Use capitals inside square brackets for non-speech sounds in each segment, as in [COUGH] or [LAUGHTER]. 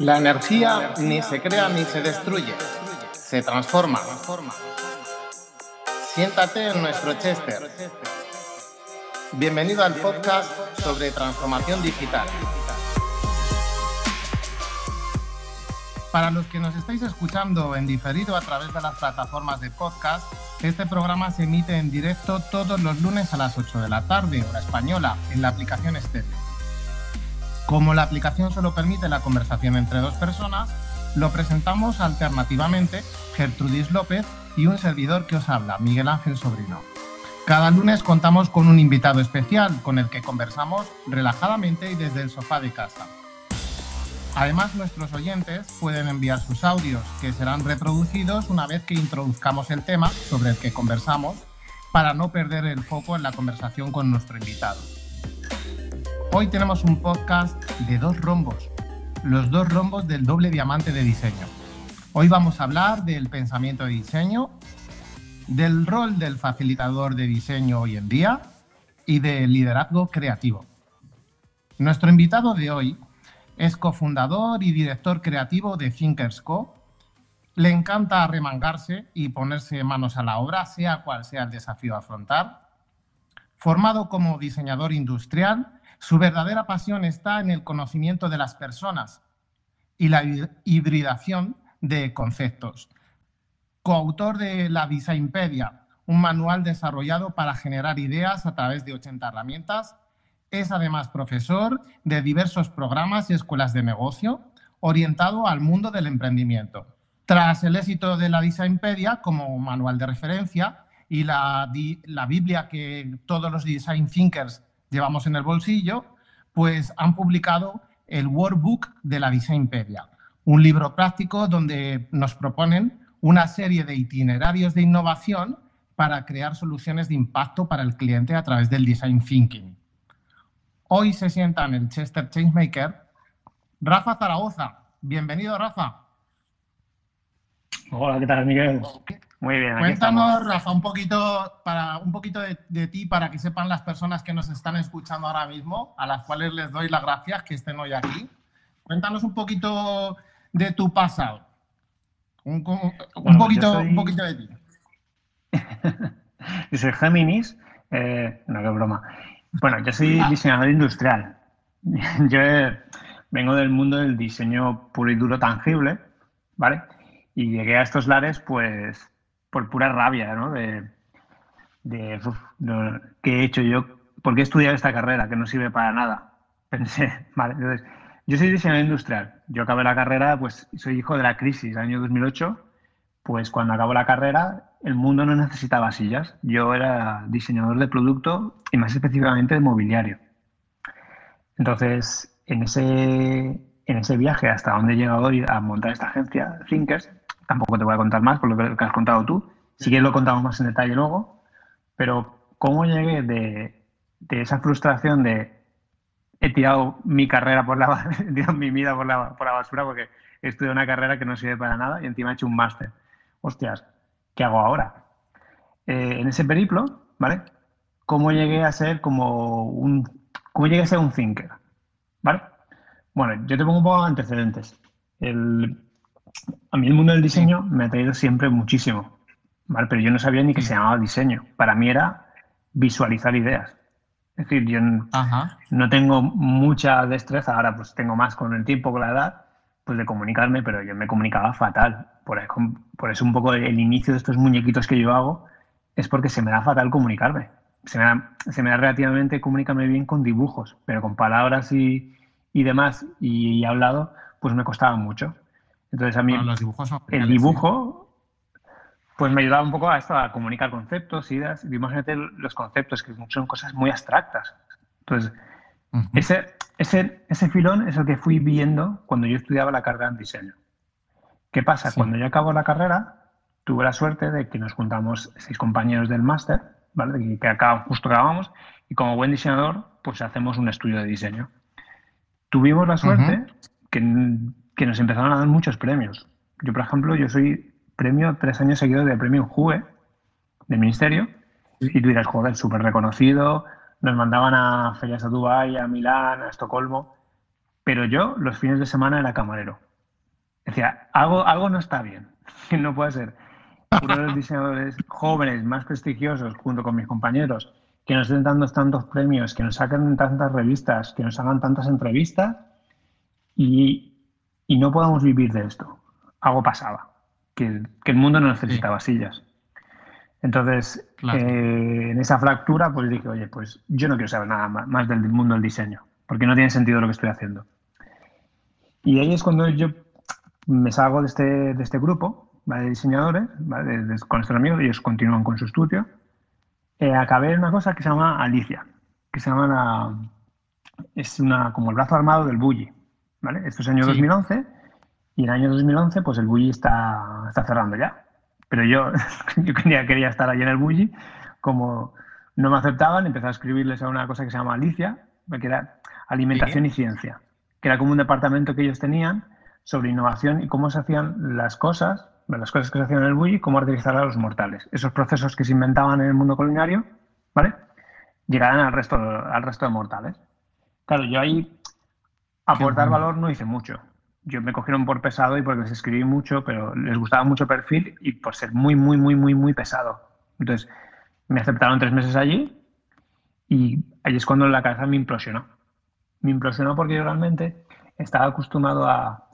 La energía ni se crea ni se destruye, se transforma. Siéntate en nuestro Chester. Bienvenido al podcast sobre transformación digital. Para los que nos estáis escuchando en diferido a través de las plataformas de podcast, este programa se emite en directo todos los lunes a las 8 de la tarde, hora española, en la aplicación Estéreo. Como la aplicación solo permite la conversación entre dos personas, lo presentamos alternativamente Gertrudis López y un servidor que os habla, Miguel Ángel Sobrino. Cada lunes contamos con un invitado especial con el que conversamos relajadamente y desde el sofá de casa. Además, nuestros oyentes pueden enviar sus audios que serán reproducidos una vez que introduzcamos el tema sobre el que conversamos para no perder el foco en la conversación con nuestro invitado. Hoy tenemos un podcast de dos rombos, los dos rombos del doble diamante de diseño. Hoy vamos a hablar del pensamiento de diseño, del rol del facilitador de diseño hoy en día y del liderazgo creativo. Nuestro invitado de hoy es cofundador y director creativo de Thinkers Co. Le encanta remangarse y ponerse manos a la obra, sea cual sea el desafío a afrontar. Formado como diseñador industrial, su verdadera pasión está en el conocimiento de las personas y la hibridación de conceptos. Coautor de la Impedia, un manual desarrollado para generar ideas a través de 80 herramientas, es además profesor de diversos programas y escuelas de negocio orientado al mundo del emprendimiento. Tras el éxito de la Impedia como manual de referencia y la, la Biblia que todos los design thinkers llevamos en el bolsillo, pues han publicado el Workbook de la Designpedia, un libro práctico donde nos proponen una serie de itinerarios de innovación para crear soluciones de impacto para el cliente a través del design thinking. Hoy se sienta en el Chester Changemaker Rafa Zaragoza. Bienvenido, Rafa. Hola, ¿qué tal, Miguel? Muy bien. Cuéntanos, Rafa, un poquito, para, un poquito de, ti para que sepan las personas que nos están escuchando ahora mismo, a las cuales les doy las gracias que estén hoy aquí. Cuéntanos un poquito de tu pasado. Un, poquito, un poquito de ti. [LAUGHS] yo soy Géminis. Eh, no, qué broma. Bueno, yo soy ah. diseñador industrial. [LAUGHS] yo vengo del mundo del diseño puro y duro tangible, ¿vale? Y llegué a estos lares, pues, por pura rabia, ¿no? De, de ¿qué he hecho yo? ¿Por qué he estudiado esta carrera que no sirve para nada? [LAUGHS] Pensé, vale, entonces, yo soy diseñador industrial. Yo acabé la carrera, pues soy hijo de la crisis, año 2008. Pues cuando acabó la carrera, el mundo no necesitaba sillas. Yo era diseñador de producto y más específicamente de mobiliario. Entonces, en ese, en ese viaje hasta donde he llegado a montar esta agencia, Thinkers, Tampoco te voy a contar más por lo que has contado tú. Si quieres lo contamos más en detalle luego. Pero cómo llegué de, esa frustración de he tirado mi carrera por la [LAUGHS] he tirado mi vida por la, por la basura porque he estudiado una carrera que no sirve para nada y encima he hecho un máster. Hostias, ¿qué hago ahora? Eh, en ese periplo, ¿vale? ¿Cómo llegué a ser como un... ¿Cómo llegué a ser un thinker? ¿Vale? Bueno, yo te pongo un poco de antecedentes. El, a mí el mundo del diseño me ha traído siempre muchísimo, ¿vale? Pero yo no sabía ni que se llamaba diseño. Para mí era visualizar ideas. Es decir, yo no tengo mucha destreza, ahora pues tengo más con el tiempo, con la edad, pues de comunicarme, pero yo me comunicaba fatal. Por eso, por eso un poco el inicio de estos muñequitos que yo hago es porque se me da fatal comunicarme. Se me da, se me da relativamente comunicarme bien con dibujos, pero con palabras y, y demás y, y hablado, pues me costaba mucho. Entonces a mí el dibujo pues me ayudaba un poco a esto, a comunicar conceptos, ideas. Imagínate los conceptos, que son cosas muy abstractas. Entonces, ese, ese, ese filón es el que fui viendo cuando yo estudiaba la carrera en diseño. ¿Qué pasa? Cuando yo acabo la carrera, tuve la suerte de que nos juntamos seis compañeros del máster, ¿vale? Que acá justo acabamos, y como buen diseñador, pues hacemos un estudio de diseño. Tuvimos la suerte que que nos empezaron a dar muchos premios. Yo, por ejemplo, yo soy premio tres años seguidos de premio JUE del Ministerio y tú dirás, joder, súper reconocido, nos mandaban a ferias a Dubái, a Milán, a Estocolmo, pero yo los fines de semana era camarero. Decía, algo, algo no está bien, [LAUGHS] no puede ser. Uno de los diseñadores jóvenes más prestigiosos, junto con mis compañeros, que nos den tantos, tantos premios, que nos saquen tantas revistas, que nos hagan tantas entrevistas y, y no podamos vivir de esto. Algo pasaba, que, que el mundo no necesitaba sillas. Entonces, eh, en esa fractura, pues dije, oye, pues yo no quiero saber nada más del mundo del diseño, porque no tiene sentido lo que estoy haciendo. Y ahí es cuando yo me salgo de este, de este grupo de diseñadores, con estos amigos, ellos continúan con su estudio. Eh, acabé en una cosa que se llama Alicia, que se llama la, es una, como el brazo armado del Bulli. ¿Vale? Esto es año 2011 y en el año 2011 pues el Bulli está, está cerrando ya. Pero yo, [LAUGHS] yo quería, quería estar allí en el Bulli, como no me aceptaban, empecé a escribirles a una cosa que se llama Alicia, que era alimentación y ciencia, que era como un departamento que ellos tenían sobre innovación y cómo se hacían las cosas, las cosas que se hacían en el Bulli, cómo utilizar a los mortales. Esos procesos que se inventaban en el mundo culinario, ¿vale? Llegarán al resto, al resto de mortales. Claro, yo ahí aportar valor no hice mucho. Yo me cogieron por pesado y porque les escribí mucho, pero les gustaba mucho perfil y por ser muy, muy, muy, muy, muy pesado. Entonces, me aceptaron tres meses allí y ahí es cuando la cabeza me implosionó. Me implosionó porque yo realmente estaba acostumbrado a,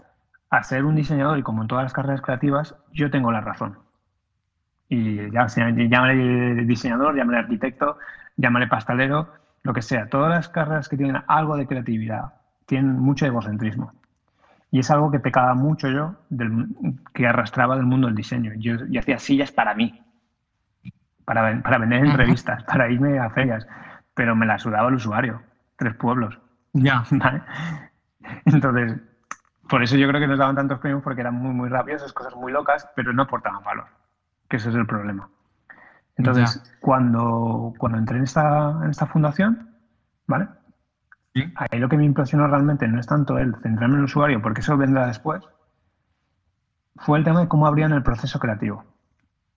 a ser un diseñador y como en todas las carreras creativas, yo tengo la razón. Y ya, llámale diseñador, llámale arquitecto, llámale pastelero, lo que sea. Todas las carreras que tienen algo de creatividad tienen mucho egocentrismo. Y es algo que pecaba mucho yo, que arrastraba del mundo del diseño. Yo, hacía sillas para mí, para, para vender entrevistas, para irme a ferias, pero me las sudaba el usuario, tres pueblos. Ya. [LAUGHS] Entonces, por eso yo creo que nos daban tantos premios porque eran muy, muy rápidos, cosas muy locas, pero no aportaban valor, que ese es el problema. Entonces, cuando, cuando entré en esta, en esta fundación, ¿vale? Ahí lo que me impresionó realmente no es tanto el centrarme en el usuario, porque eso vendrá después, fue el tema de cómo abrían el proceso creativo.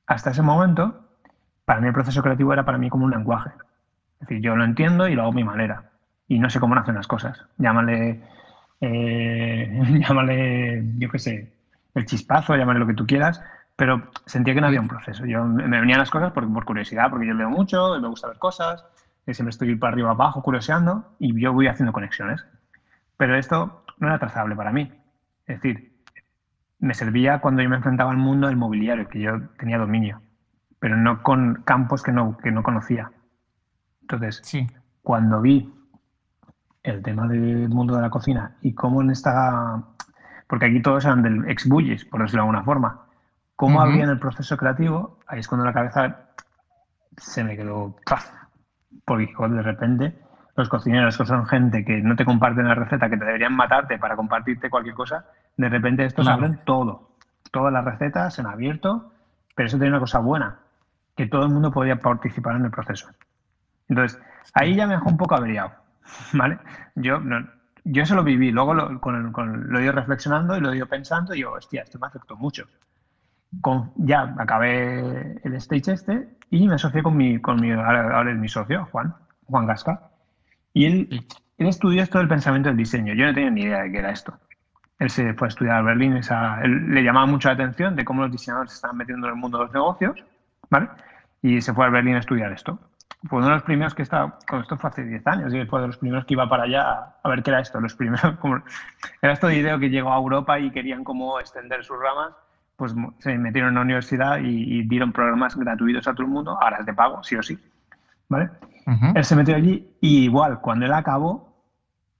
Hasta ese momento, para mí el proceso creativo era para mí como un lenguaje. Es decir, yo lo entiendo y lo hago a mi manera. Y no sé cómo hacen las cosas. Llámale eh, [LAUGHS] llámale, yo qué sé, el chispazo, llámale lo que tú quieras, pero sentía que no había un proceso. Yo me venían las cosas por, por curiosidad, porque yo leo mucho, me gusta ver cosas, siempre estoy para arriba abajo curioseando y yo voy haciendo conexiones. Pero esto no era trazable para mí. Es decir, me servía cuando yo me enfrentaba al mundo del mobiliario, que yo tenía dominio, pero no con campos que no, que no conocía. Entonces, sí. cuando vi el tema del mundo de la cocina y cómo en esta. Porque aquí todos eran del ex bullis, por decirlo de alguna forma. Cómo había en el proceso creativo, ahí es cuando la cabeza se me quedó. Porque de repente los cocineros, que son gente que no te comparten la receta, que te deberían matarte para compartirte cualquier cosa, de repente estos abren todo. Todas las recetas se han abierto, pero eso tiene una cosa buena, que todo el mundo podía participar en el proceso. Entonces, ahí ya me dejó un poco averiado [LAUGHS] ¿vale? Yo, yo eso lo viví, luego lo, con, lo he ido reflexionando y lo he ido pensando y digo, hostia, esto me afectó mucho. Con, ya acabé el stage este y me asocié con mi, con mi ahora es mi socio, Juan, Juan Gasca. Y él, él estudió esto del pensamiento del diseño. Yo no tenía ni idea de qué era esto. Él se fue a estudiar a Berlín, esa, él, le llamaba mucho la atención de cómo los diseñadores se estaban metiendo en el mundo de los negocios, ¿vale? Y se fue a Berlín a estudiar esto fue uno de los primeros que estaba, con esto fue hace 10 años, y fue de los primeros que iba para allá a ver qué era esto, los primeros, [LAUGHS] como, era esto de idea que llegó a Europa y querían como extender sus ramas, pues se metieron en la universidad y, dieron programas gratuitos a todo el mundo, ahora es de pago, sí o sí, ¿vale? Él se metió allí y igual, cuando él acabó,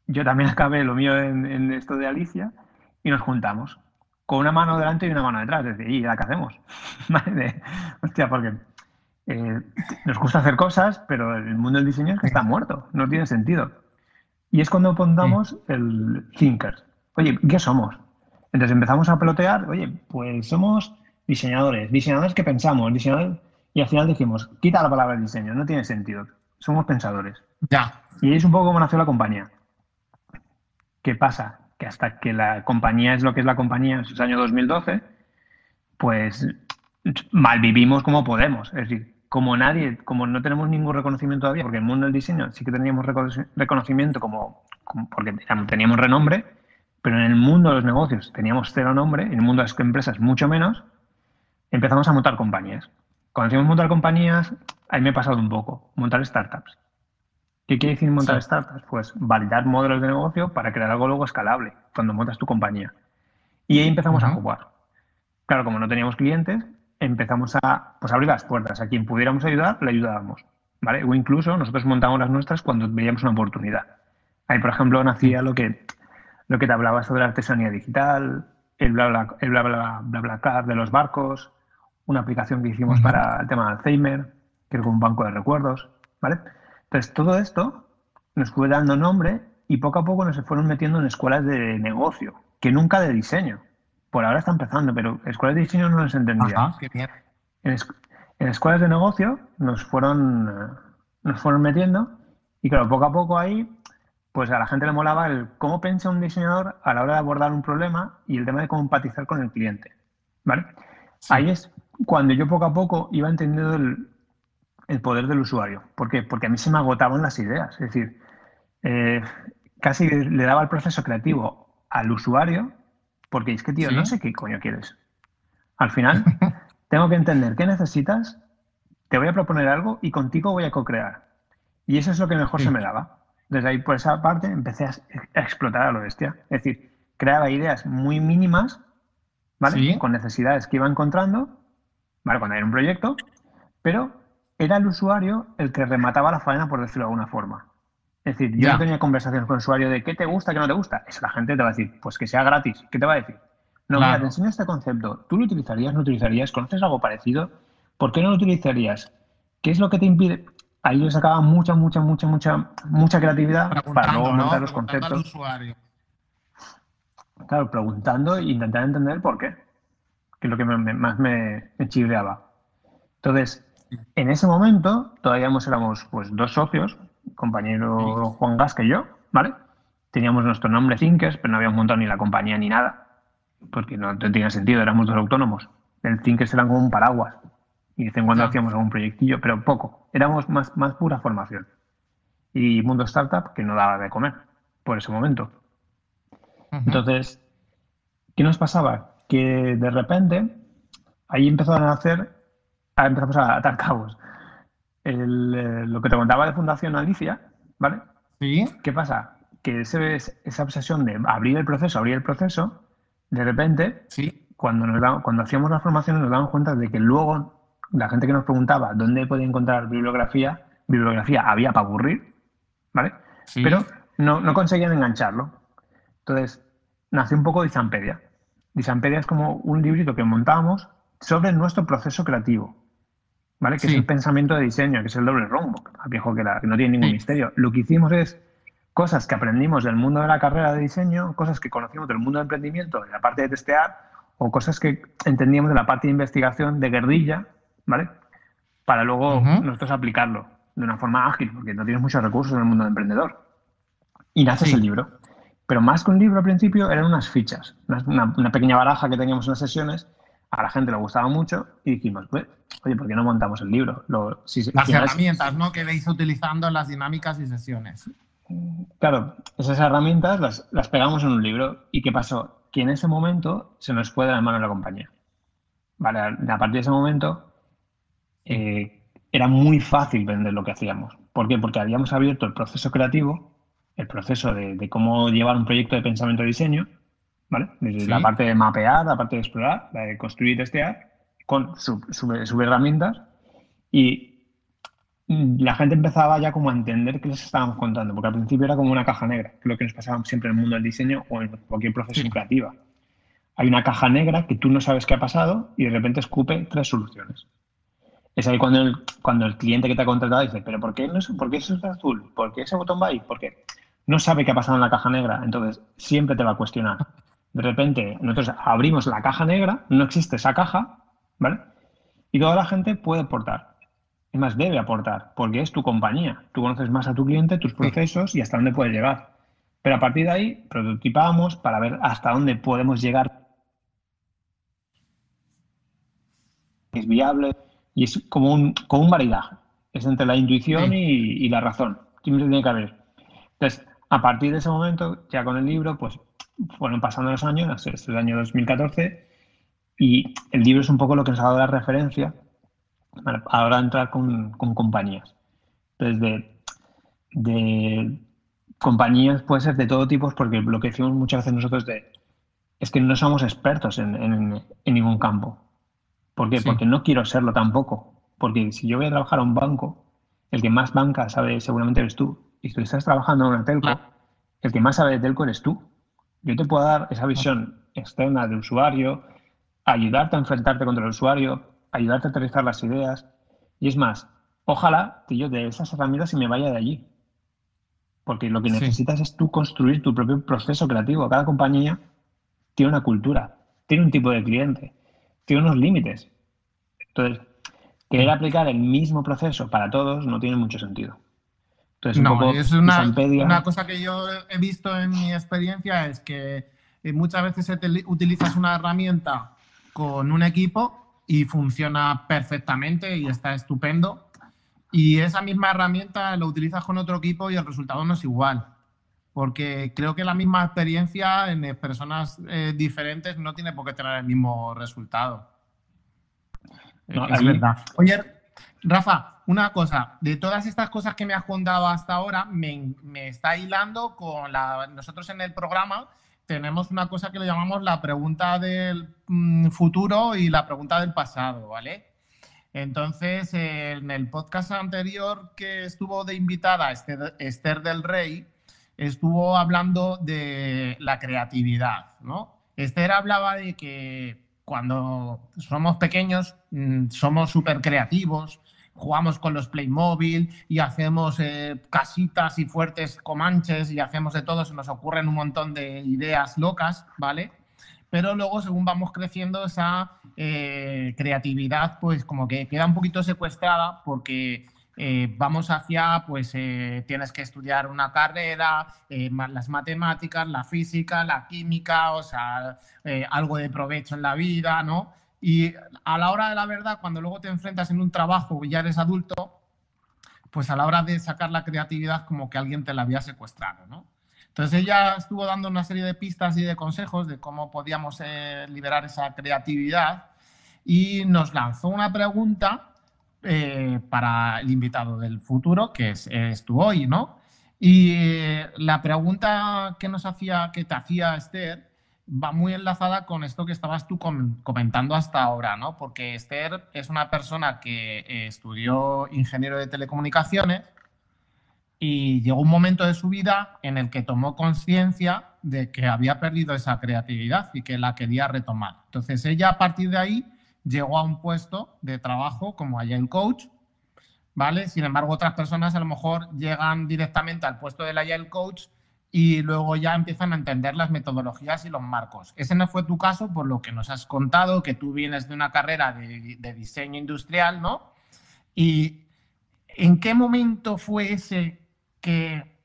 yo también [LAUGHS] acabé lo mío en, esto de Alicia y nos juntamos con una mano delante y una mano detrás, es decir, ¿y la qué hacemos? [LAUGHS] Hostia, porque eh, nos gusta hacer cosas, pero el mundo del diseño es que está muerto, no tiene sentido. Y es cuando pondamos el thinker. Oye, ¿qué somos? Entonces empezamos a pelotear, oye, pues somos diseñadores, diseñadores que pensamos, diseñadores, y al final dijimos, quita la palabra diseño, no tiene sentido, somos pensadores. Ya. Y es un poco como nació la compañía. ¿Qué pasa? Que hasta que la compañía es lo que es la compañía en el año 2012, pues mal vivimos como podemos. Es decir, como nadie, como no tenemos ningún reconocimiento todavía, porque en el mundo del diseño sí que teníamos reconocimiento como, porque teníamos renombre, pero en el mundo de los negocios teníamos cero nombre, en el mundo de las empresas mucho menos, empezamos a montar compañías. Cuando decimos montar compañías, ahí me he pasado un poco, montar startups. ¿Qué quiere decir montar startups? Pues validar modelos de negocio para crear algo luego escalable cuando montas tu compañía. Y ahí empezamos a jugar. Claro, como no teníamos clientes, empezamos a pues, abrir las puertas. A quien pudiéramos ayudar, le ayudábamos. ¿vale? O incluso nosotros montamos las nuestras cuando veíamos una oportunidad. Ahí, por ejemplo, nacía lo que, lo que te hablaba sobre la artesanía digital, el bla bla, el bla, bla, bla, bla, bla de los barcos, una aplicación que hicimos para el tema de Alzheimer, que era un banco de recuerdos, ¿vale? Entonces, todo esto nos fue dando nombre y poco a poco nos fueron metiendo en escuelas de negocio, que nunca de diseño. Por ahora está empezando, pero escuelas de diseño no les entendía. En, en, escuelas de negocio nos fueron, nos fueron metiendo y claro, poco a poco ahí, pues a la gente le molaba el cómo piensa un diseñador a la hora de abordar un problema y el tema de cómo empatizar con el cliente. ¿Vale? Ahí es cuando yo poco a poco iba entendiendo el, el poder del usuario. ¿Por qué? Porque a mí se me agotaban las ideas. Es decir, eh, casi le daba el proceso creativo al usuario porque es que, tío, no sé qué coño quieres. Al final, [LAUGHS] tengo que entender qué necesitas, te voy a proponer algo y contigo voy a co-crear. Y eso es lo que mejor se me daba. Desde ahí, por esa parte, empecé a, explotar a lo bestia. Es decir, creaba ideas muy mínimas, ¿vale? Con necesidades que iba encontrando, ¿vale? Cuando era un proyecto, pero era el usuario el que remataba la faena, por decirlo de alguna forma. Es decir, yo no tenía conversaciones con el usuario de qué te gusta, qué no te gusta. Eso la gente te va a decir, pues que sea gratis. ¿Qué te va a decir? No, mira, te enseño este concepto. ¿Tú lo utilizarías, no utilizarías? ¿Conoces algo parecido? ¿Por qué no lo utilizarías? ¿Qué es lo que te impide? Ahí yo sacaba mucha, mucha, mucha, mucha, mucha creatividad para luego montar los conceptos. Claro, preguntando e intentar entender por qué. Que es lo que más me, me chirreaba. Entonces, en ese momento todavía éramos pues dos socios, compañero Juan Gasca y yo, ¿vale? Teníamos nuestro nombre Thinkers, pero no habíamos montado ni la compañía ni nada, porque no tenía sentido, éramos dos autónomos. El Thinkers era como un paraguas. Y de vez en cuando hacíamos algún proyectillo, pero poco. Éramos más, más pura formación. Y mundo startup que no daba de comer por ese momento. Entonces, ¿qué nos pasaba? Que de repente ahí empezaron a hacer empezamos a atar cabos. Eh, lo que te contaba de Fundación Alicia, ¿vale? Sí. ¿Qué pasa? Que ese, esa obsesión de abrir el proceso, abrir el proceso, de repente, sí. cuando, nos cuando hacíamos las formaciones nos damos cuenta de que luego la gente que nos preguntaba dónde podía encontrar bibliografía, bibliografía había para aburrir, ¿vale? Pero no, no conseguían engancharlo. Entonces, nació un poco Disampedia. Disampedia es como un librito que montábamos sobre nuestro proceso creativo. ¿vale? Que es el pensamiento de diseño, que es el doble rombo, viejo que, era, que no tiene ningún misterio. Lo que hicimos es cosas que aprendimos del mundo de la carrera de diseño, cosas que conocimos del mundo de emprendimiento, de la parte de testear, o cosas que entendíamos de la parte de investigación de guerrilla, ¿vale? Para luego nosotros aplicarlo de una forma ágil, porque no tienes muchos recursos en el mundo de emprendedor. Y naces el libro. Pero más que un libro al principio, eran unas fichas, una, una pequeña baraja que teníamos en las sesiones a la gente le gustaba mucho y dijimos, pues, oye, ¿por qué no montamos el libro? las herramientas, ¿no? Que veis utilizando en las dinámicas y sesiones. Claro, esas herramientas las, las, pegamos en un libro. ¿Y qué pasó? Que en ese momento se nos fue de la mano la compañía. Vale, a partir de ese momento eh, era muy fácil vender lo que hacíamos. ¿Por qué? Porque habíamos abierto el proceso creativo, el proceso de, de cómo llevar un proyecto de pensamiento y diseño, desde la parte de mapear, la parte de explorar, la de construir y testear, con sus herramientas y la gente empezaba ya como a entender qué les estábamos contando, porque al principio era como una caja negra, que es lo que nos pasaba siempre en el mundo del diseño o en cualquier proceso creativa. Hay una caja negra que tú no sabes qué ha pasado y de repente escupe tres soluciones. Es ahí cuando el, cuando el cliente que te ha contratado dice, pero ¿por qué, no es, ¿por qué eso es azul? ¿Por qué ese botón va ahí? Porque no sabe qué ha pasado en la caja negra, entonces siempre te va a cuestionar de repente nosotros abrimos la caja negra, no existe esa caja, ¿vale? Y toda la gente puede aportar. Es más, debe aportar, porque es tu compañía. Tú conoces más a tu cliente, tus procesos y hasta dónde puedes llegar. Pero a partir de ahí, prototipamos para ver hasta dónde podemos llegar. Es viable y es como un, como un maridaje. Es entre la intuición y, y, la razón. Siempre tiene que haber. Entonces, a partir de ese momento, ya con el libro, pues fueron pasando los años, es el año 2014, y el libro es un poco lo que nos ha dado la referencia para ahora entrar con, compañías. Entonces, de, compañías puede ser de todo tipo, porque lo que decimos muchas veces nosotros de, es que no somos expertos en, ningún campo. ¿Por qué? Porque no quiero serlo tampoco. Porque si yo voy a trabajar a un banco, el que más banca sabe seguramente eres tú. Y si tú estás trabajando en una telco, el que más sabe de telco eres tú. Yo te puedo dar esa visión externa del usuario, ayudarte a enfrentarte contra el usuario, ayudarte a aterrizar las ideas. Y es más, ojalá que yo de esas herramientas y me vaya de allí. Porque lo que necesitas es tú construir tu propio proceso creativo. Cada compañía tiene una cultura, tiene un tipo de cliente, tiene unos límites. Entonces, querer aplicar el mismo proceso para todos no tiene mucho sentido. Entonces, no, es una, una, cosa que yo he visto en mi experiencia es que eh, muchas veces utilizas una herramienta con un equipo y funciona perfectamente y está estupendo. Y esa misma herramienta lo utilizas con otro equipo y el resultado no es igual. Porque creo que la misma experiencia en personas eh, diferentes no tiene por qué tener el mismo resultado. es verdad. Oye, Rafa, una cosa, de todas estas cosas que me has contado hasta ahora, me, me está hilando con la... Nosotros en el programa tenemos una cosa que le llamamos la pregunta del mm, futuro y la pregunta del pasado, ¿vale? Entonces, en el podcast anterior que estuvo de invitada Esther, del Rey, estuvo hablando de la creatividad, ¿no? Esther hablaba de que cuando somos pequeños mm, somos súper creativos, jugamos con los Playmobil y hacemos eh, casitas y fuertes comanches y hacemos de todo, se nos ocurren un montón de ideas locas, ¿vale? Pero luego, según vamos creciendo, esa eh, creatividad, pues como que queda un poquito secuestrada porque eh, vamos hacia, pues tienes que estudiar una carrera, las matemáticas, la física, la química, o sea, algo de provecho en la vida, ¿no? Y a la hora de la verdad, cuando luego te enfrentas en un trabajo y ya eres adulto, pues a la hora de sacar la creatividad como que alguien te la había secuestrado, ¿no? Entonces ella estuvo dando una serie de pistas y de consejos de cómo podíamos eh, liberar esa creatividad y nos lanzó una pregunta eh, para el invitado del futuro, que es, es tú hoy, ¿no? Y eh, la pregunta que nos hacía, que te hacía Esther, va muy enlazada con esto que estabas tú comentando hasta ahora, ¿no? Porque Esther es una persona que eh, estudió ingeniero de telecomunicaciones y llegó un momento de su vida en el que tomó conciencia de que había perdido esa creatividad y que la quería retomar. Entonces ella a partir de ahí llegó a un puesto de trabajo como Agile Coach, ¿vale? Sin embargo, otras personas a lo mejor llegan directamente al puesto del Agile Coach y luego ya empiezan a entender las metodologías y los marcos. Ese no fue tu caso, por lo que nos has contado, que tú vienes de una carrera de, diseño industrial, ¿no? ¿Y en qué momento fue ese que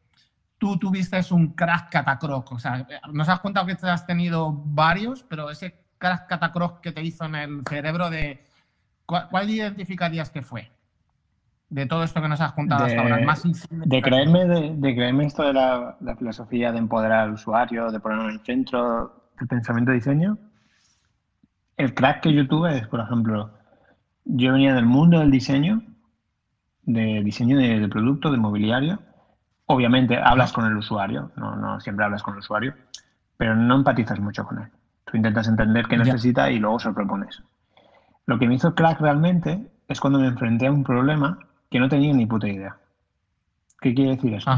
tú tuviste un crash catacroc? O sea, nos has contado que te has tenido varios, pero ese crash catacroc que te hizo en el cerebro de... ¿Cuál, identificarías que fue? de todo esto que nos has contado hasta ahora. Más de, creerme, de, creerme esto de la, filosofía de empoderar al usuario, de ponerlo en el centro del pensamiento de diseño. El crack que yo tuve es, por ejemplo, yo venía del mundo del diseño, de diseño de, producto, de mobiliario. Obviamente hablas con el usuario, no, no siempre hablas con el usuario, pero no empatizas mucho con él. Tú intentas entender qué necesita y luego se lo propones. Lo que me hizo crack realmente es cuando me enfrenté a un problema que no tenía ni puta idea. ¿Qué quiere decir eso?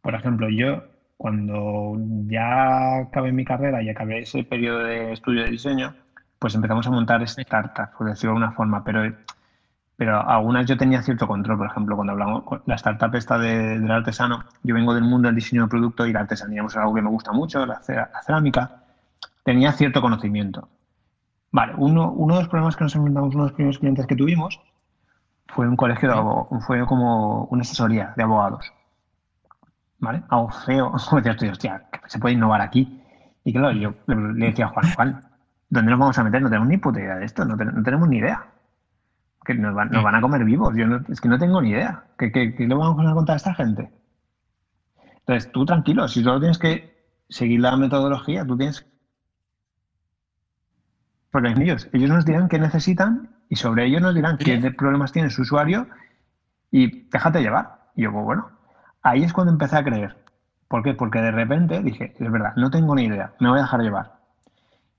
Por ejemplo, yo cuando ya acabé mi carrera y acabé ese periodo de estudio de diseño, pues empezamos a montar startups, por decirlo de alguna forma, pero, pero algunas yo tenía cierto control. Por ejemplo, cuando hablamos la startup esta de, del artesano, yo vengo del mundo del diseño de producto y la artesanía pues, es algo que me gusta mucho, la, cerámica, tenía cierto conocimiento. Vale, uno, uno de los problemas que nos enfrentamos, uno de los primeros clientes que tuvimos, fue un colegio de abogados, fue como una asesoría de abogados. ¿Vale? Algo feo. [LAUGHS] hostia, se puede innovar aquí. Y claro, yo le decía a Juan, Juan, ¿dónde nos vamos a meter? No tenemos ni puta idea de esto, no, tenemos ni idea. Que nos van, nos van a comer vivos. Yo es que no tengo ni idea. ¿Qué, le vamos a contar a esta gente? Entonces, tú tranquilo, si solo tienes que seguir la metodología. Tú tienes porque ellos, ellos nos dirán qué necesitan y sobre ellos nos dirán qué problemas tiene su usuario y déjate llevar. Y yo, pues bueno, ahí es cuando empecé a creer. ¿Por qué? Porque de repente dije, es verdad, no tengo ni idea, me voy a dejar llevar.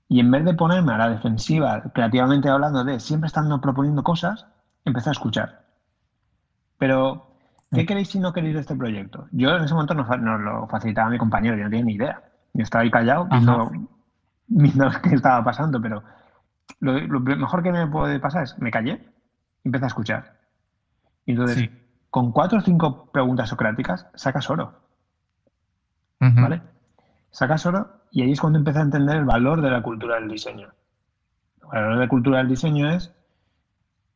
Y en vez de ponerme a la defensiva, creativamente hablando de siempre estando proponiendo cosas, empecé a escuchar. Pero, ¿qué mm. queréis si no queréis de este proyecto? Yo en ese momento no, lo facilitaba a mi compañero, yo no tenía ni idea. Yo estaba ahí callado viendo, [LAUGHS] viendo qué estaba pasando, pero lo, mejor que me puede pasar es, me callé y empecé a escuchar. Y entonces, con cuatro o cinco preguntas socráticas, sacas oro. ¿Vale? Sacas oro y ahí es cuando empecé a entender el valor de la cultura del diseño. El valor de la cultura del diseño es,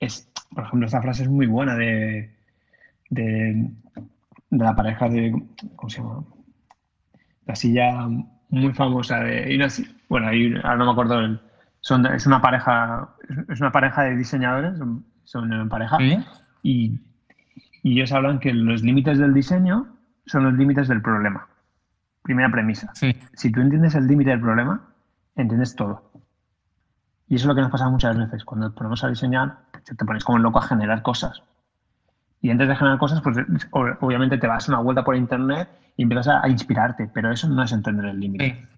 es por ejemplo, esta frase es muy buena de, de, la pareja de, ¿cómo se llama? La silla muy famosa de, bueno, ahí, ahora no me acuerdo el, es una pareja, es una pareja de diseñadores, son, en pareja, y, ellos hablan que los límites del diseño son los límites del problema. Primera premisa. Si tú entiendes el límite del problema, entiendes todo. Y eso es lo que nos pasa muchas veces. Cuando ponemos a diseñar, te pones como loco a generar cosas. Y antes de generar cosas, pues obviamente te vas una vuelta por internet y empiezas a, inspirarte, pero eso no es entender el límite.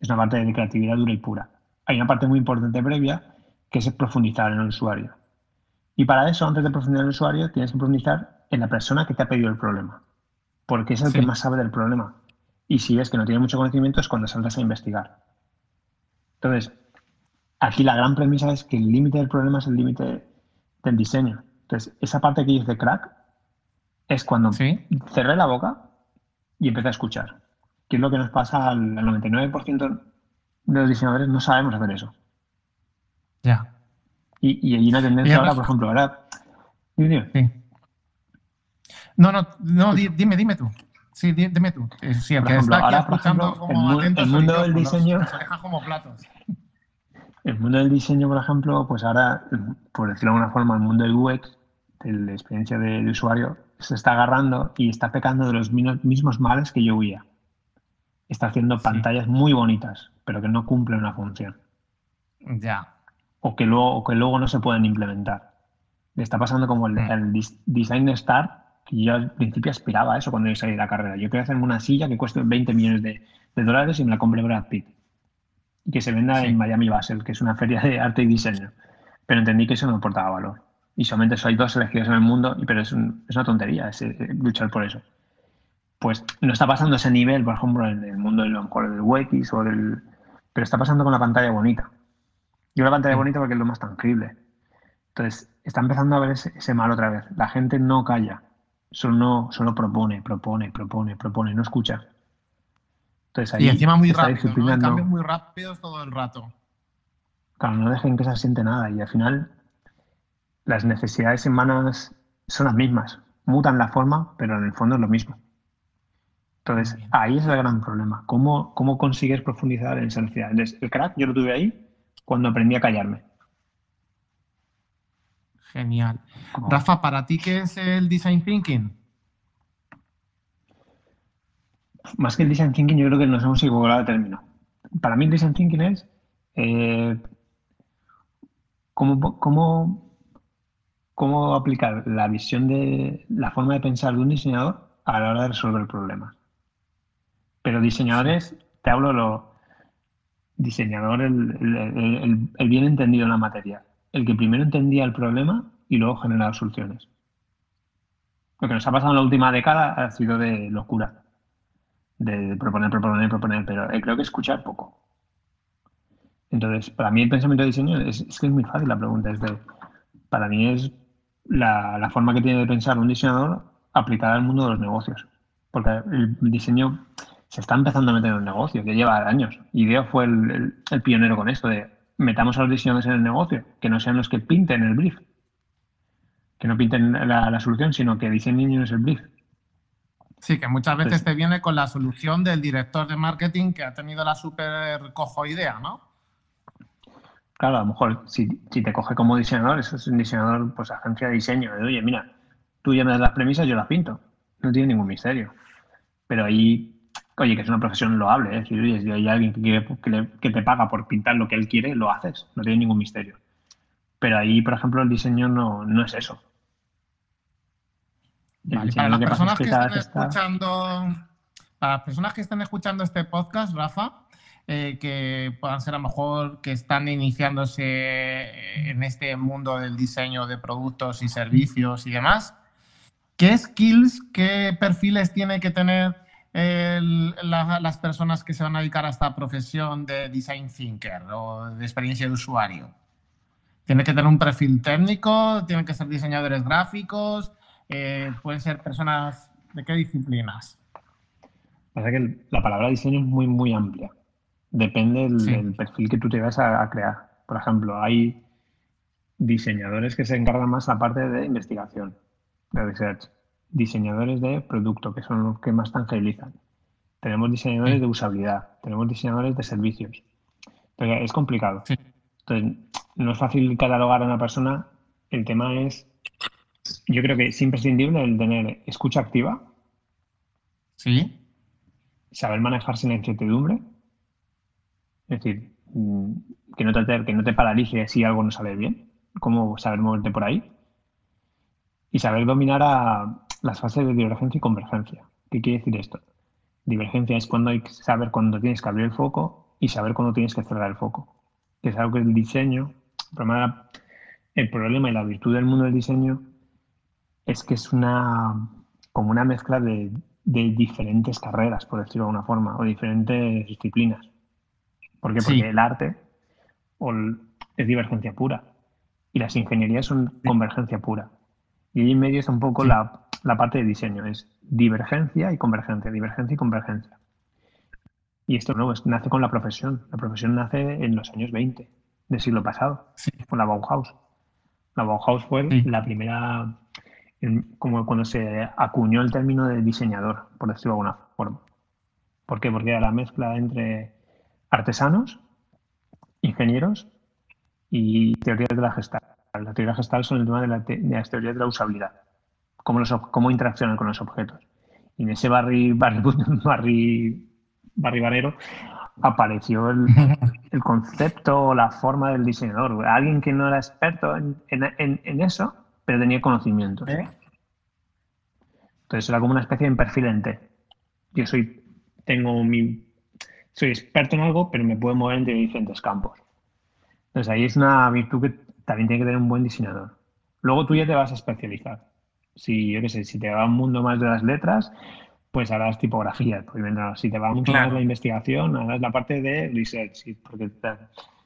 Es una parte de creatividad dura y pura hay una parte muy importante previa que es profundizar en el usuario. Y para eso, antes de profundizar en el usuario, tienes que profundizar en la persona que te ha pedido el problema, porque es el que más sabe del problema. Y si ves que no tiene mucho conocimiento es cuando saltas a investigar. Entonces, aquí la gran premisa es que el límite del problema es el límite del diseño. Entonces, esa parte que dice crack es cuando cerré la boca y empecé a escuchar. Que es lo que nos pasa al 99% de los diseñadores no sabemos hacer eso. Ya. Y, hay una tendencia ahora, por ejemplo, ahora. Dime, Sí. No, no, no, dime, dime tú. Sí, dime tú. Eh, sí, el que está aquí escuchando como el, el mundo del diseño. Se deja como platos. [LAUGHS] El mundo del diseño, por ejemplo, pues ahora, por decirlo de alguna forma, el mundo del UX, de la experiencia de usuario, se está agarrando y está pecando de los mismos males que yo huía. Está haciendo pantallas muy bonitas, pero que no cumplen una función. Ya. O que luego, que luego no se pueden implementar. Le está pasando como el, mm. Design Star, que yo al principio aspiraba a eso cuando yo salí de la carrera. Yo quería hacerme una silla que cueste 20 millones de, dólares y me la compre Brad Pitt. Y que se venda en Miami Basel, que es una feria de arte y diseño. Pero entendí que eso no aportaba valor. Y solamente soy dos elegidos en el mundo, pero es, una tontería luchar por eso. Pues no está pasando ese nivel, por ejemplo, en el mundo del, del o del, pero está pasando con la pantalla bonita. Yo la pantalla bonita porque es lo más tangible. Entonces, está empezando a ver ese, mal otra vez. La gente no calla, solo, solo propone, propone, propone, propone, no escucha. Entonces, ahí y encima muy rápido, ¿no? cambios muy rápidos todo el rato. Claro, no dejen que se asiente nada y al final las necesidades humanas son las mismas. Mutan la forma, pero en el fondo es lo mismo. Entonces, ahí es el gran problema. ¿Cómo, cómo consigues profundizar en esa necesidad? el crack yo lo tuve ahí cuando aprendí a callarme. Genial. Rafa, ¿para ti qué es el design thinking? Más que el design thinking, yo creo que nos hemos equivocado de término. Para mí el design thinking es eh, cómo, cómo aplicar la visión de la forma de pensar de un diseñador a la hora de resolver problemas. Pero diseñadores, te hablo lo diseñador, el, bien entendido en la materia. El que primero entendía el problema y luego generaba soluciones. Lo que nos ha pasado en la última década ha sido de locura. De proponer, proponer, proponer, pero creo que escuchar poco. Entonces, para mí el pensamiento de diseño es, que es muy fácil la pregunta. Es de, para mí es la, la, forma que tiene de pensar un diseñador aplicada al mundo de los negocios. Porque el diseño se está empezando a meter en el negocio, que lleva años. Ideo fue el, pionero con esto de metamos a los diseñadores en el negocio, que no sean los que pinten el brief, que no pinten la, solución, sino que diseñen ellos el brief. Sí, que muchas veces te viene con la solución del director de marketing que ha tenido la super cojo idea, ¿no? Claro, a lo mejor si, te coge como diseñador, eso es un diseñador, pues agencia de diseño. oye, mira, tú ya me das las premisas, yo las pinto. No tiene ningún misterio. Pero ahí oye, que es una profesión loable, ¿eh? decir, oye, si hay alguien que, te paga por pintar lo que él quiere, lo haces, no tiene ningún misterio. Pero ahí, por ejemplo, el diseño no, no es eso. para las personas que, están escuchando, para las personas que están escuchando este podcast, Rafa, eh, que puedan ser a lo mejor que están iniciándose en este mundo del diseño de productos y servicios y demás, ¿qué skills, qué perfiles tiene que tener las personas que se van a dedicar a esta profesión de design thinker o de experiencia de usuario? ¿Tiene que tener un perfil técnico? ¿Tienen que ser diseñadores gráficos? Eh, ¿Pueden ser personas de qué disciplinas? Pasa que la palabra diseño es muy, muy amplia. Depende del, perfil que tú te vas a, crear. Por ejemplo, hay diseñadores que se encargan más la parte de investigación, de research diseñadores de producto, que son los que más tangibilizan. Tenemos diseñadores de usabilidad, tenemos diseñadores de servicios. Pero es complicado. Entonces, no es fácil catalogar a una persona. El tema es, yo creo que es imprescindible el tener escucha activa. Sí. Saber manejarse la incertidumbre. Es decir, mm, que no te, que no te paralice si algo no sale bien. Cómo saber moverte por ahí. Y saber dominar a, las fases de divergencia y convergencia. ¿Qué quiere decir esto? Divergencia es cuando hay que saber cuándo tienes que abrir el foco y saber cuándo tienes que cerrar el foco. Que es algo que el diseño, el problema y la virtud del mundo del diseño es que es una como una mezcla de, diferentes carreras, por decirlo de alguna forma, o diferentes disciplinas. ¿Por qué? Porque el arte es divergencia pura y las ingenierías son convergencia pura. Y ahí en medio está un poco la, la parte de diseño, es divergencia y convergencia, divergencia y convergencia. Y esto no, nace con la profesión. La profesión nace en los años 20 del siglo pasado, con la Bauhaus. La Bauhaus fue la primera, como cuando se acuñó el término de diseñador, por decirlo de alguna forma. ¿Por qué? Porque era la mezcla entre artesanos, ingenieros y teorías de la gestal. La teoría gestal son el tema de, las teorías de la usabilidad cómo, los, cómo interaccionan con los objetos. Y en ese barri, barri, [LAUGHS] barri, apareció el, [LAUGHS] el, concepto o la forma del diseñador. Alguien que no era experto en, en, eso, pero tenía conocimiento. ¿Eh? Entonces era como una especie de perfil en T. Yo soy, tengo mi, soy experto en algo, pero me puedo mover entre diferentes campos. Entonces ahí es una virtud que también tiene que tener un buen diseñador. Luego tú ya te vas a especializar si yo qué sé, si te va un mundo más de las letras, pues harás tipografía. Pues si te va mucho más la investigación, harás la parte de research. Porque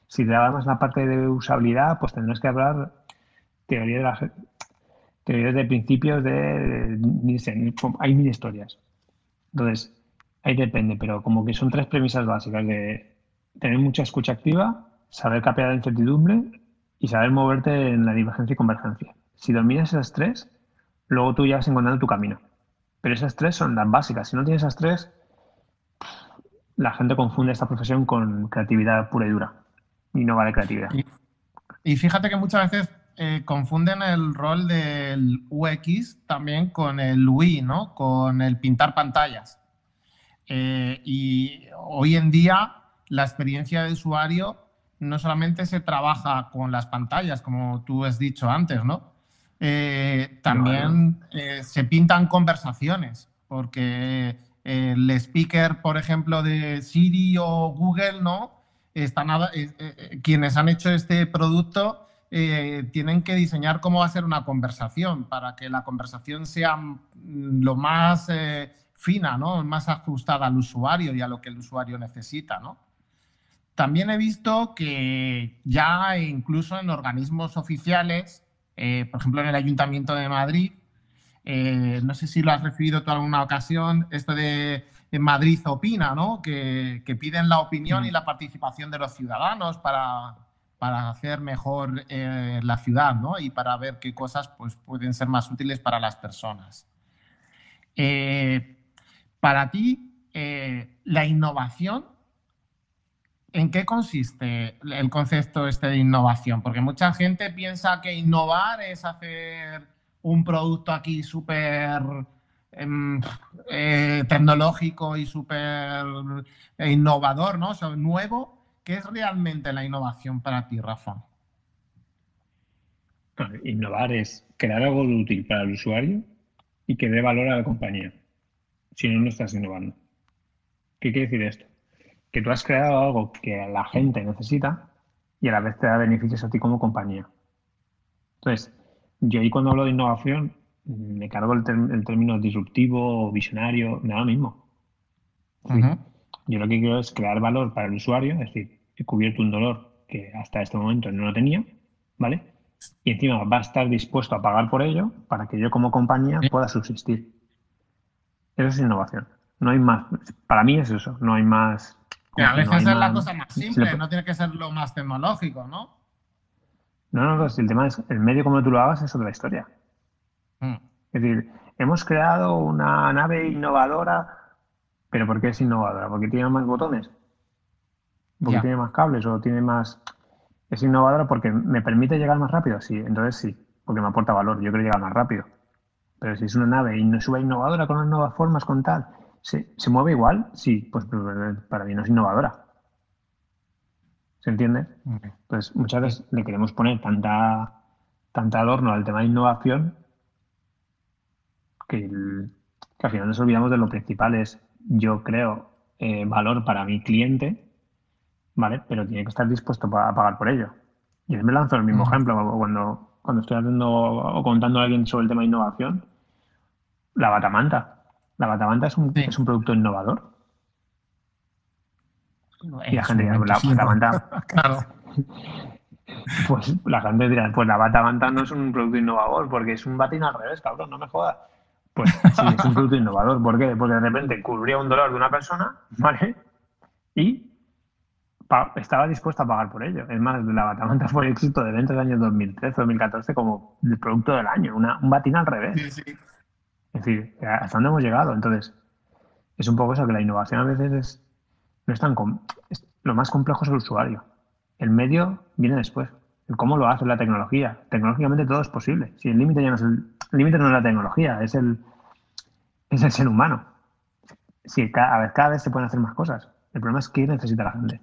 si te va más la parte de usabilidad, pues tendrás que hablar teoría de la, teorías de principios de, hay mil historias. Entonces, ahí depende, pero como que son tres premisas básicas de tener mucha escucha activa, saber capear la incertidumbre y saber moverte en la divergencia y convergencia. Si dominas esas tres, luego tú ya vas encontrando tu camino. Pero esas tres son las básicas. Si no tienes esas tres, la gente confunde esta profesión con creatividad pura y dura. Y no vale creatividad. Y, fíjate que muchas veces eh, confunden el rol del UX también con el UI, ¿no? Con el pintar pantallas. Eh, y hoy en día la experiencia de usuario no solamente se trabaja con las pantallas, como tú has dicho antes, ¿no? Eh, también eh, se pintan conversaciones, porque el speaker, por ejemplo, de Siri o Google, ¿no? Están, eh, quienes han hecho este producto tienen que diseñar cómo va a ser una conversación para que la conversación sea mm, lo más fina, ¿no? Más ajustada al usuario y a lo que el usuario necesita, ¿no? También he visto que ya incluso en organismos oficiales eh, por ejemplo, en el Ayuntamiento de Madrid, eh, no sé si lo has recibido tú en alguna ocasión, esto de, Madrid opina, ¿no? Que, piden la opinión y mm. la participación de los ciudadanos para, hacer mejor eh, la ciudad, ¿no? Y para ver qué cosas pues, pueden ser más útiles para las personas. para ti, la innovación ¿En qué consiste el concepto este de innovación? Porque mucha gente piensa que innovar es hacer un producto aquí súper em, eh, tecnológico y súper innovador, ¿no? O nuevo. ¿Qué es realmente la innovación para ti, Rafa? Innovar es crear algo útil para el usuario y que dé valor a la compañía. Si no, no estás innovando. ¿Qué quiere decir esto? Que tú has creado algo que la gente necesita y a la vez te da beneficios a ti como compañía. Entonces, yo ahí cuando hablo de innovación, me cargo el, término disruptivo o visionario, me da lo mismo. Yo lo que quiero es crear valor para el usuario, es decir, he cubierto un dolor que hasta este momento no lo tenía, ¿vale? Y encima va a estar dispuesto a pagar por ello para que yo como compañía pueda subsistir. Eso es innovación. No hay más. Para mí es eso, no hay más. A veces es la cosa más simple, no tiene que ser lo más tecnológico, ¿no? No, no, no, si el tema es el medio como tú lo hagas es otra historia. Mm. Es decir, hemos creado una nave innovadora, pero ¿por qué es innovadora? ¿Porque tiene más botones? ¿Porque tiene más cables o tiene más... Es innovadora porque me permite llegar más rápido, sí, entonces sí, porque me aporta valor, yo quiero llegar más rápido. Pero si es una nave y no sube innovadora con unas nuevas formas, con tal, ¿se, ¿se mueve igual? Sí, pues para mí no es innovadora. ¿Se entiende? Pues muchas veces le queremos poner tanta, tanta adorno al tema de innovación que, al final nos olvidamos de lo principal es, yo creo, eh, valor para mi cliente, ¿vale? Pero tiene que estar dispuesto a pagar por ello. Y me lanzo el mismo ejemplo cuando, cuando estoy haciendo o contando a alguien sobre el tema de innovación. La batamanta. La batamanta es un, es un producto innovador y la gente dirá, pues la bata manta. [LAUGHS] claro. [LAUGHS] Pues la gente dirá, pues la bata manta no es un producto innovador, porque es un batín al revés, cabrón, no me jodas. Pues sí, es un producto innovador. ¿Por qué? Porque de repente cubría un dolor de una persona, ¿vale? Y estaba dispuesta a pagar por ello. Es más, la batamanta fue el éxito de ventas del año 2013-2014 como el producto del año, una, un batín al revés. Sí, sí. Es decir, hasta dónde hemos llegado. Entonces, es un poco eso, que la innovación a veces es no es tan lo más complejo es el usuario. El medio viene después. El cómo lo hace la tecnología. Tecnológicamente todo es posible. Si el límite ya no es el, límite no es la tecnología, es el es el ser humano. Si cada, vez, cada vez se pueden hacer más cosas. El problema es qué necesita la gente.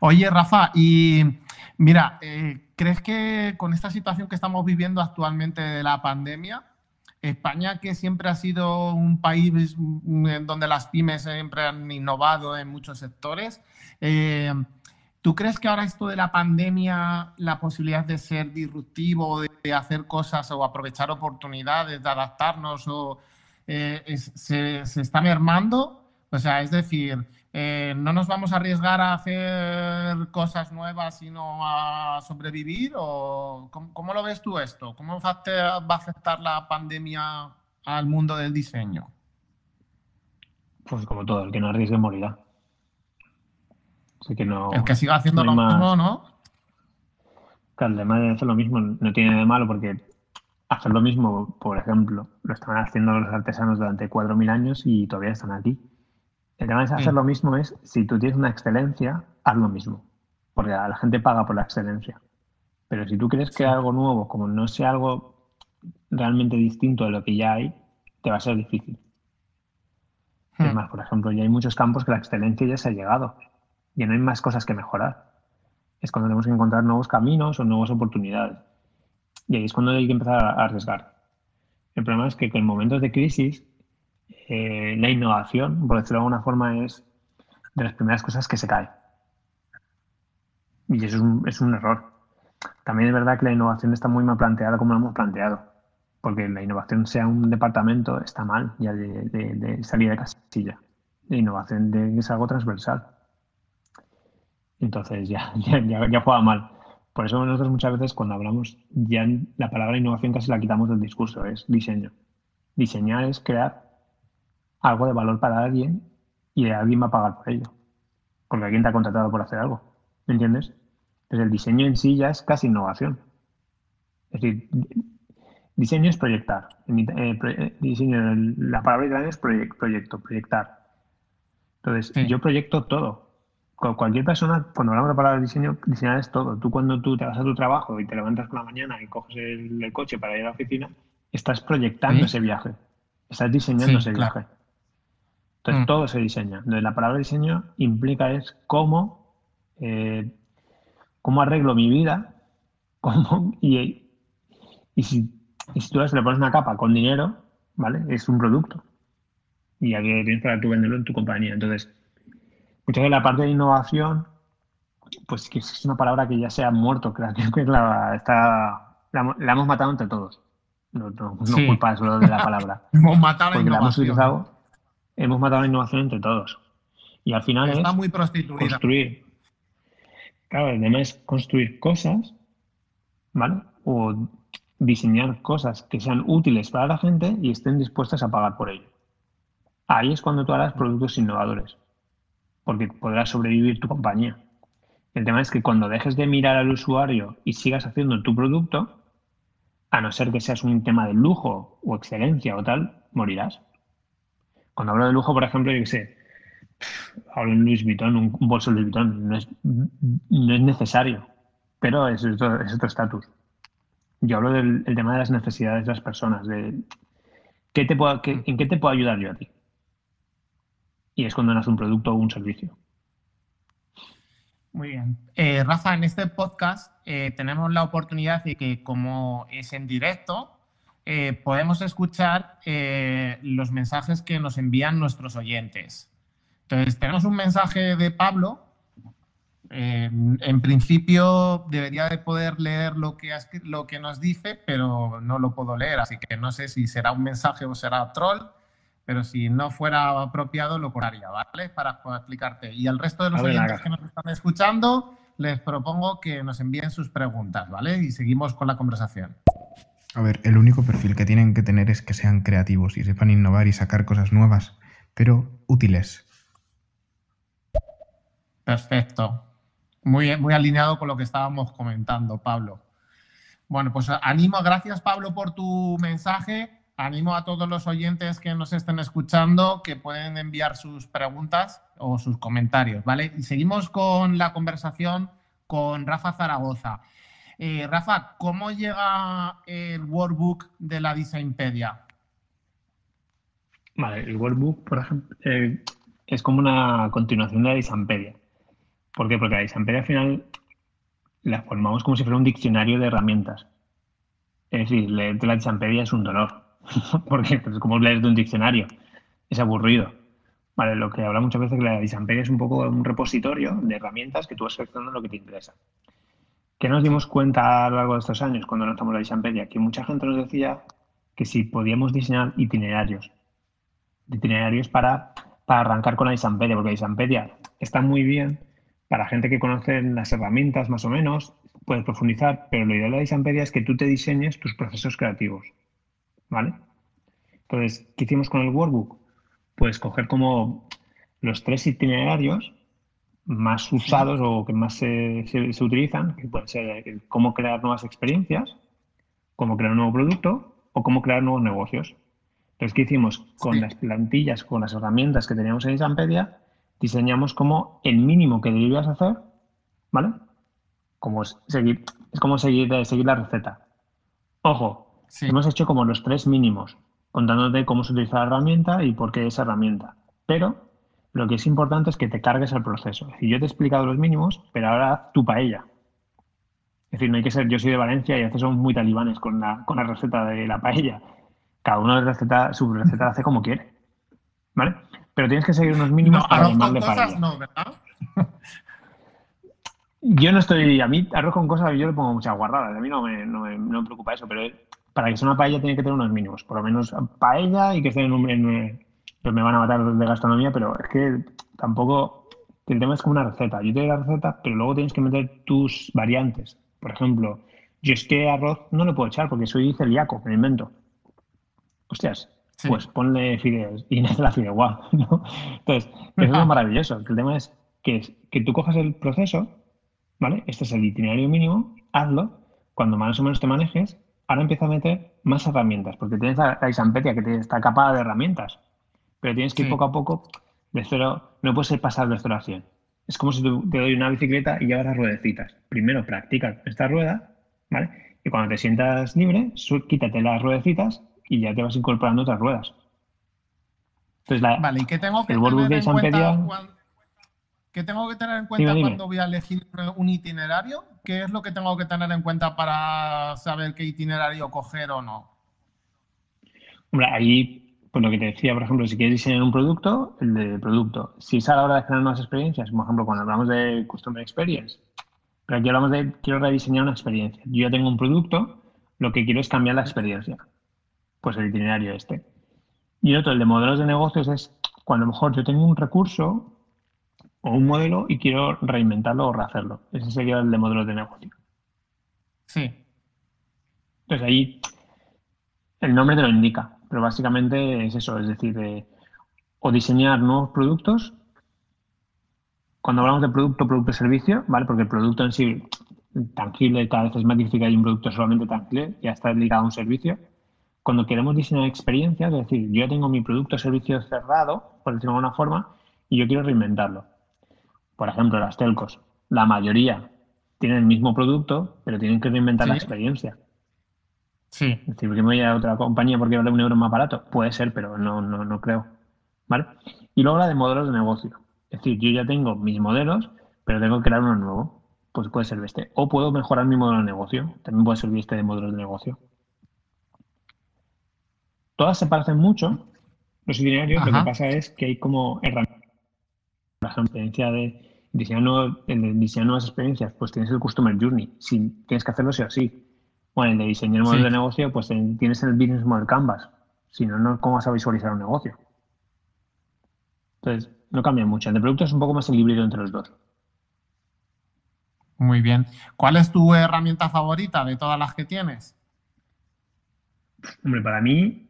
Oye, Rafa, y mira, eh, ¿crees que con esta situación que estamos viviendo actualmente de la pandemia, España, que siempre ha sido un país en donde las pymes siempre han innovado en muchos sectores, eh, ¿tú crees que ahora esto de la pandemia, la posibilidad de ser disruptivo, de hacer cosas o aprovechar oportunidades, de adaptarnos, o, eh, se, se está mermando? O sea, es decir, eh, no nos vamos a arriesgar a hacer cosas nuevas, sino a sobrevivir? ¿O cómo, lo ves tú esto? ¿Cómo va a afectar la pandemia al mundo del diseño? Pues como todo, el que no arriesgue morirá. que no, el que siga haciendo lo mismo, ¿no? Claro, el de hacer lo mismo no tiene de malo porque hacer lo mismo, por ejemplo, lo están haciendo los artesanos durante 4.000 años y todavía están aquí. El tema de hacer lo mismo es, si tú tienes una excelencia, haz lo mismo, porque la gente paga por la excelencia. Pero si tú quieres crear algo nuevo, como no sea algo realmente distinto de lo que ya hay, te va a ser difícil. Además, por ejemplo, ya hay muchos campos que la excelencia ya se ha llegado. Ya no hay más cosas que mejorar. Es cuando tenemos que encontrar nuevos caminos o nuevas oportunidades. Y ahí es cuando hay que empezar a arriesgar. El problema es que en momentos de crisis eh, la innovación, por decirlo de alguna forma, es de las primeras cosas que se cae. Y eso es un, error. También es verdad que la innovación está muy mal planteada como lo hemos planteado. Porque la innovación sea un departamento está mal ya de, de, salir de casilla. La innovación es algo transversal. Entonces [LAUGHS] ya, ya, ya, juega mal. Por eso nosotros muchas veces cuando hablamos, ya la palabra innovación casi la quitamos del discurso, es diseño. Diseñar es crear algo de valor para alguien y alguien va a pagar por ello. Porque alguien te ha contratado por hacer algo. ¿Me entiendes? Entonces el diseño en sí ya es casi innovación. Es decir, diseño es proyectar. Eh, eh, diseño, la palabra grande es proyecto, proyectar. Entonces, yo proyecto todo. Cualquier persona, cuando hablamos de la palabra diseño, diseñar es todo. Tú cuando tú te vas a tu trabajo y te levantas por la mañana y coges el, coche para ir a la oficina, estás proyectando ese viaje. Estás diseñando Sí, ese claro. viaje. Entonces, Mm. todo se diseña. Entonces, la palabra diseño implica es cómo, eh, cómo arreglo mi vida [LAUGHS] cómo, y, y, si, y si tú le pones una capa con dinero, ¿vale? Es un producto. Y aquí lo tienes para tú venderlo en tu compañía. Entonces, muchas veces la parte de innovación, pues que es una palabra que ya se ha muerto, creo que la, está, la, la hemos matado entre todos. No, no, no Sí. culpa solo de la palabra. [LAUGHS] Hemos matado la porque la hemos innovación. utilizado, hemos matado la innovación entre todos. Y al final Está es muy prostituida. construir. Claro, el tema es construir cosas, ¿vale? O diseñar cosas que sean útiles para la gente y estén dispuestas a pagar por ello. Ahí es cuando tú harás productos innovadores, porque podrás sobrevivir tu compañía. El tema es que cuando dejes de mirar al usuario y sigas haciendo tu producto, a no ser que seas un tema de lujo o excelencia o tal, morirás. Cuando hablo de lujo, por ejemplo, yo qué sé, hablo de un Louis Vuitton, un, bolso Louis Vuitton, no es, necesario, pero es otro es otro estatus. Yo hablo del el tema de las necesidades de las personas, de ¿qué te puedo, en qué te puedo ayudar yo a ti. Y es cuando nace un producto o un servicio. Muy bien. Eh, Rafa, en este podcast eh, tenemos la oportunidad de que, como es en directo, eh, podemos escuchar eh, los mensajes que nos envían nuestros oyentes. Entonces, tenemos un mensaje de Pablo. Eh, en principio debería de poder leer lo que, lo que nos dice, pero no lo puedo leer, así que no sé si será un mensaje o será troll, pero si no fuera apropiado lo cortaría, ¿vale? Para, explicarte. Y al resto de los oyentes que nos están escuchando, les propongo que nos envíen sus preguntas, ¿vale? Y seguimos con la conversación. A ver, el único perfil que tienen que tener es que sean creativos y sepan innovar y sacar cosas nuevas, pero útiles. Perfecto. Muy, muy alineado con lo que estábamos comentando, Pablo. Bueno, pues animo, gracias Pablo por tu mensaje. Animo a todos los oyentes que nos estén escuchando que pueden enviar sus preguntas o sus comentarios, ¿vale? Y seguimos con la conversación con Rafa Zaragoza. Eh, Rafa, ¿cómo llega el workbook de la Designpedia? Vale, el workbook, por ejemplo, eh, es como una continuación de la Disampedia. ¿Por qué? Porque la Disampedia al final la formamos como si fuera un diccionario de herramientas. Es decir, leerte la Disampedia es un dolor. [LAUGHS] Porque es como leer de un diccionario. Es aburrido. Vale, lo que habla muchas veces que la Disampedia es un poco un repositorio de herramientas que tú vas seleccionando lo que te interesa. ¿Qué nos dimos cuenta a lo largo de estos años cuando lanzamos la Disampedia? Que mucha gente nos decía que si podíamos diseñar itinerarios itinerarios para, para arrancar con la Isampedia, porque la Isampedia está muy bien para gente que conoce las herramientas más o menos, puedes profundizar, pero lo ideal de la Isampedia es que tú te diseñes tus procesos creativos, ¿vale? Entonces, ¿qué hicimos con el workbook? Pues coger como los tres itinerarios más usados o que más se, se- se utilizan, que pueden ser el cómo crear nuevas experiencias, cómo crear un nuevo producto o cómo crear nuevos negocios. Entonces, ¿qué hicimos? Con Sí. las plantillas, con las herramientas que teníamos en Isampedia, diseñamos como el mínimo que deberías hacer, ¿vale? Como es seguir, es como seguir, eh, seguir la receta. Ojo, Sí. hemos hecho como los tres mínimos, contándote cómo se utiliza la herramienta y por qué esa herramienta. Pero lo que es importante es que te cargues el proceso. Es decir, yo te he explicado los mínimos, pero ahora haz tu paella. Es decir, no hay que ser, yo soy de Valencia y a veces somos muy talibanes con la, con la receta de la paella. Cada uno de receta, su receta hace como quiere. ¿Vale? Pero tienes que seguir unos mínimos No, para arroz con cosas no, ¿verdad? [LAUGHS] Yo no estoy, a mí arroz con cosas yo le pongo muchas guardadas, a mí no me, no me- no me preocupa eso, pero para que sea una paella tiene que tener unos mínimos, por lo menos paella y que esté en un... en me van a matar de gastronomía, pero es que tampoco, el tema es como una receta, yo te doy la receta, pero luego tienes que meter tus variantes. Por ejemplo, yo es que arroz no le puedo echar porque soy celíaco, me lo invento. Hostias, Sí. pues ponle fideos [LAUGHS] y nace la fideuá, ¿no? Entonces, eso es lo maravilloso, el tema es que, que tú cojas el proceso, ¿vale? Este es el itinerario mínimo, hazlo, cuando más o menos te manejes, ahora empieza a meter más herramientas, porque tienes la, la Isampedia que te- está capada de herramientas, pero tienes que ir Sí. poco a poco de cero, no puedes pasar de cero a 100. Es como si te doy una bicicleta y llevas las ruedecitas. Primero practica esta rueda, ¿vale? Y cuando te sientas libre, quítate las ruedecitas y ya te vas incorporando otras ruedas. Entonces, la, vale, ¿y qué tengo que tener en cuenta cuando, ¿qué tengo que tener en cuenta cuando voy a elegir un itinerario? ¿Qué es lo que tengo que tener en cuenta para saber qué itinerario coger o no? Hombre, ahí, pues lo que te decía, por ejemplo, si quieres diseñar un producto, el de producto. Si es a la hora de generar nuevas experiencias, por ejemplo, cuando hablamos de Customer Experience, pero aquí hablamos de quiero rediseñar una experiencia. Yo ya tengo un producto, lo que quiero es cambiar la experiencia. Pues el itinerario este. Y otro, el de modelos de negocios, es cuando a lo mejor yo tengo un recurso o un modelo y quiero reinventarlo o rehacerlo. Ese sería el de modelos de negocio. Sí. Entonces ahí el nombre te lo indica, pero básicamente es eso, es decir, o diseñar nuevos productos. Cuando hablamos de producto, producto, servicio, ¿vale? Porque el producto en sí, tangible, cada vez es más difícil que haya un producto solamente tangible, ya está ligado a un servicio cuando queremos diseñar experiencias, es decir, yo tengo mi producto o servicio cerrado, por decirlo de alguna forma, y yo quiero reinventarlo. Por ejemplo, las telcos, la mayoría tienen el mismo producto, pero tienen que reinventar la experiencia. Sí. Es decir, porque me voy a otra compañía porque vale un euro más barato. Puede ser, pero no, no, no creo. ¿Vale? Y luego la de modelos de negocio. Es decir, yo ya tengo mis modelos, pero tengo que crear uno nuevo. Pues puede ser este. O puedo mejorar mi modelo de negocio. También puede ser este de modelos de negocio. Todas se parecen mucho, los itinerarios, lo que pasa es que hay como herramientas. La experiencia de diseñar, en diseñar nuevas experiencias, pues tienes el Customer Journey. Si tienes que hacerlo sí o sí. Bueno, el de diseñar modelo de negocio, pues tienes el Business Model Canvas. Si no, no, ¿cómo vas a visualizar un negocio? Entonces, no cambia mucho. El de producto es un poco más híbrido entre los dos. Muy bien. ¿Cuál es tu herramienta favorita de todas las que tienes? Hombre, para mí,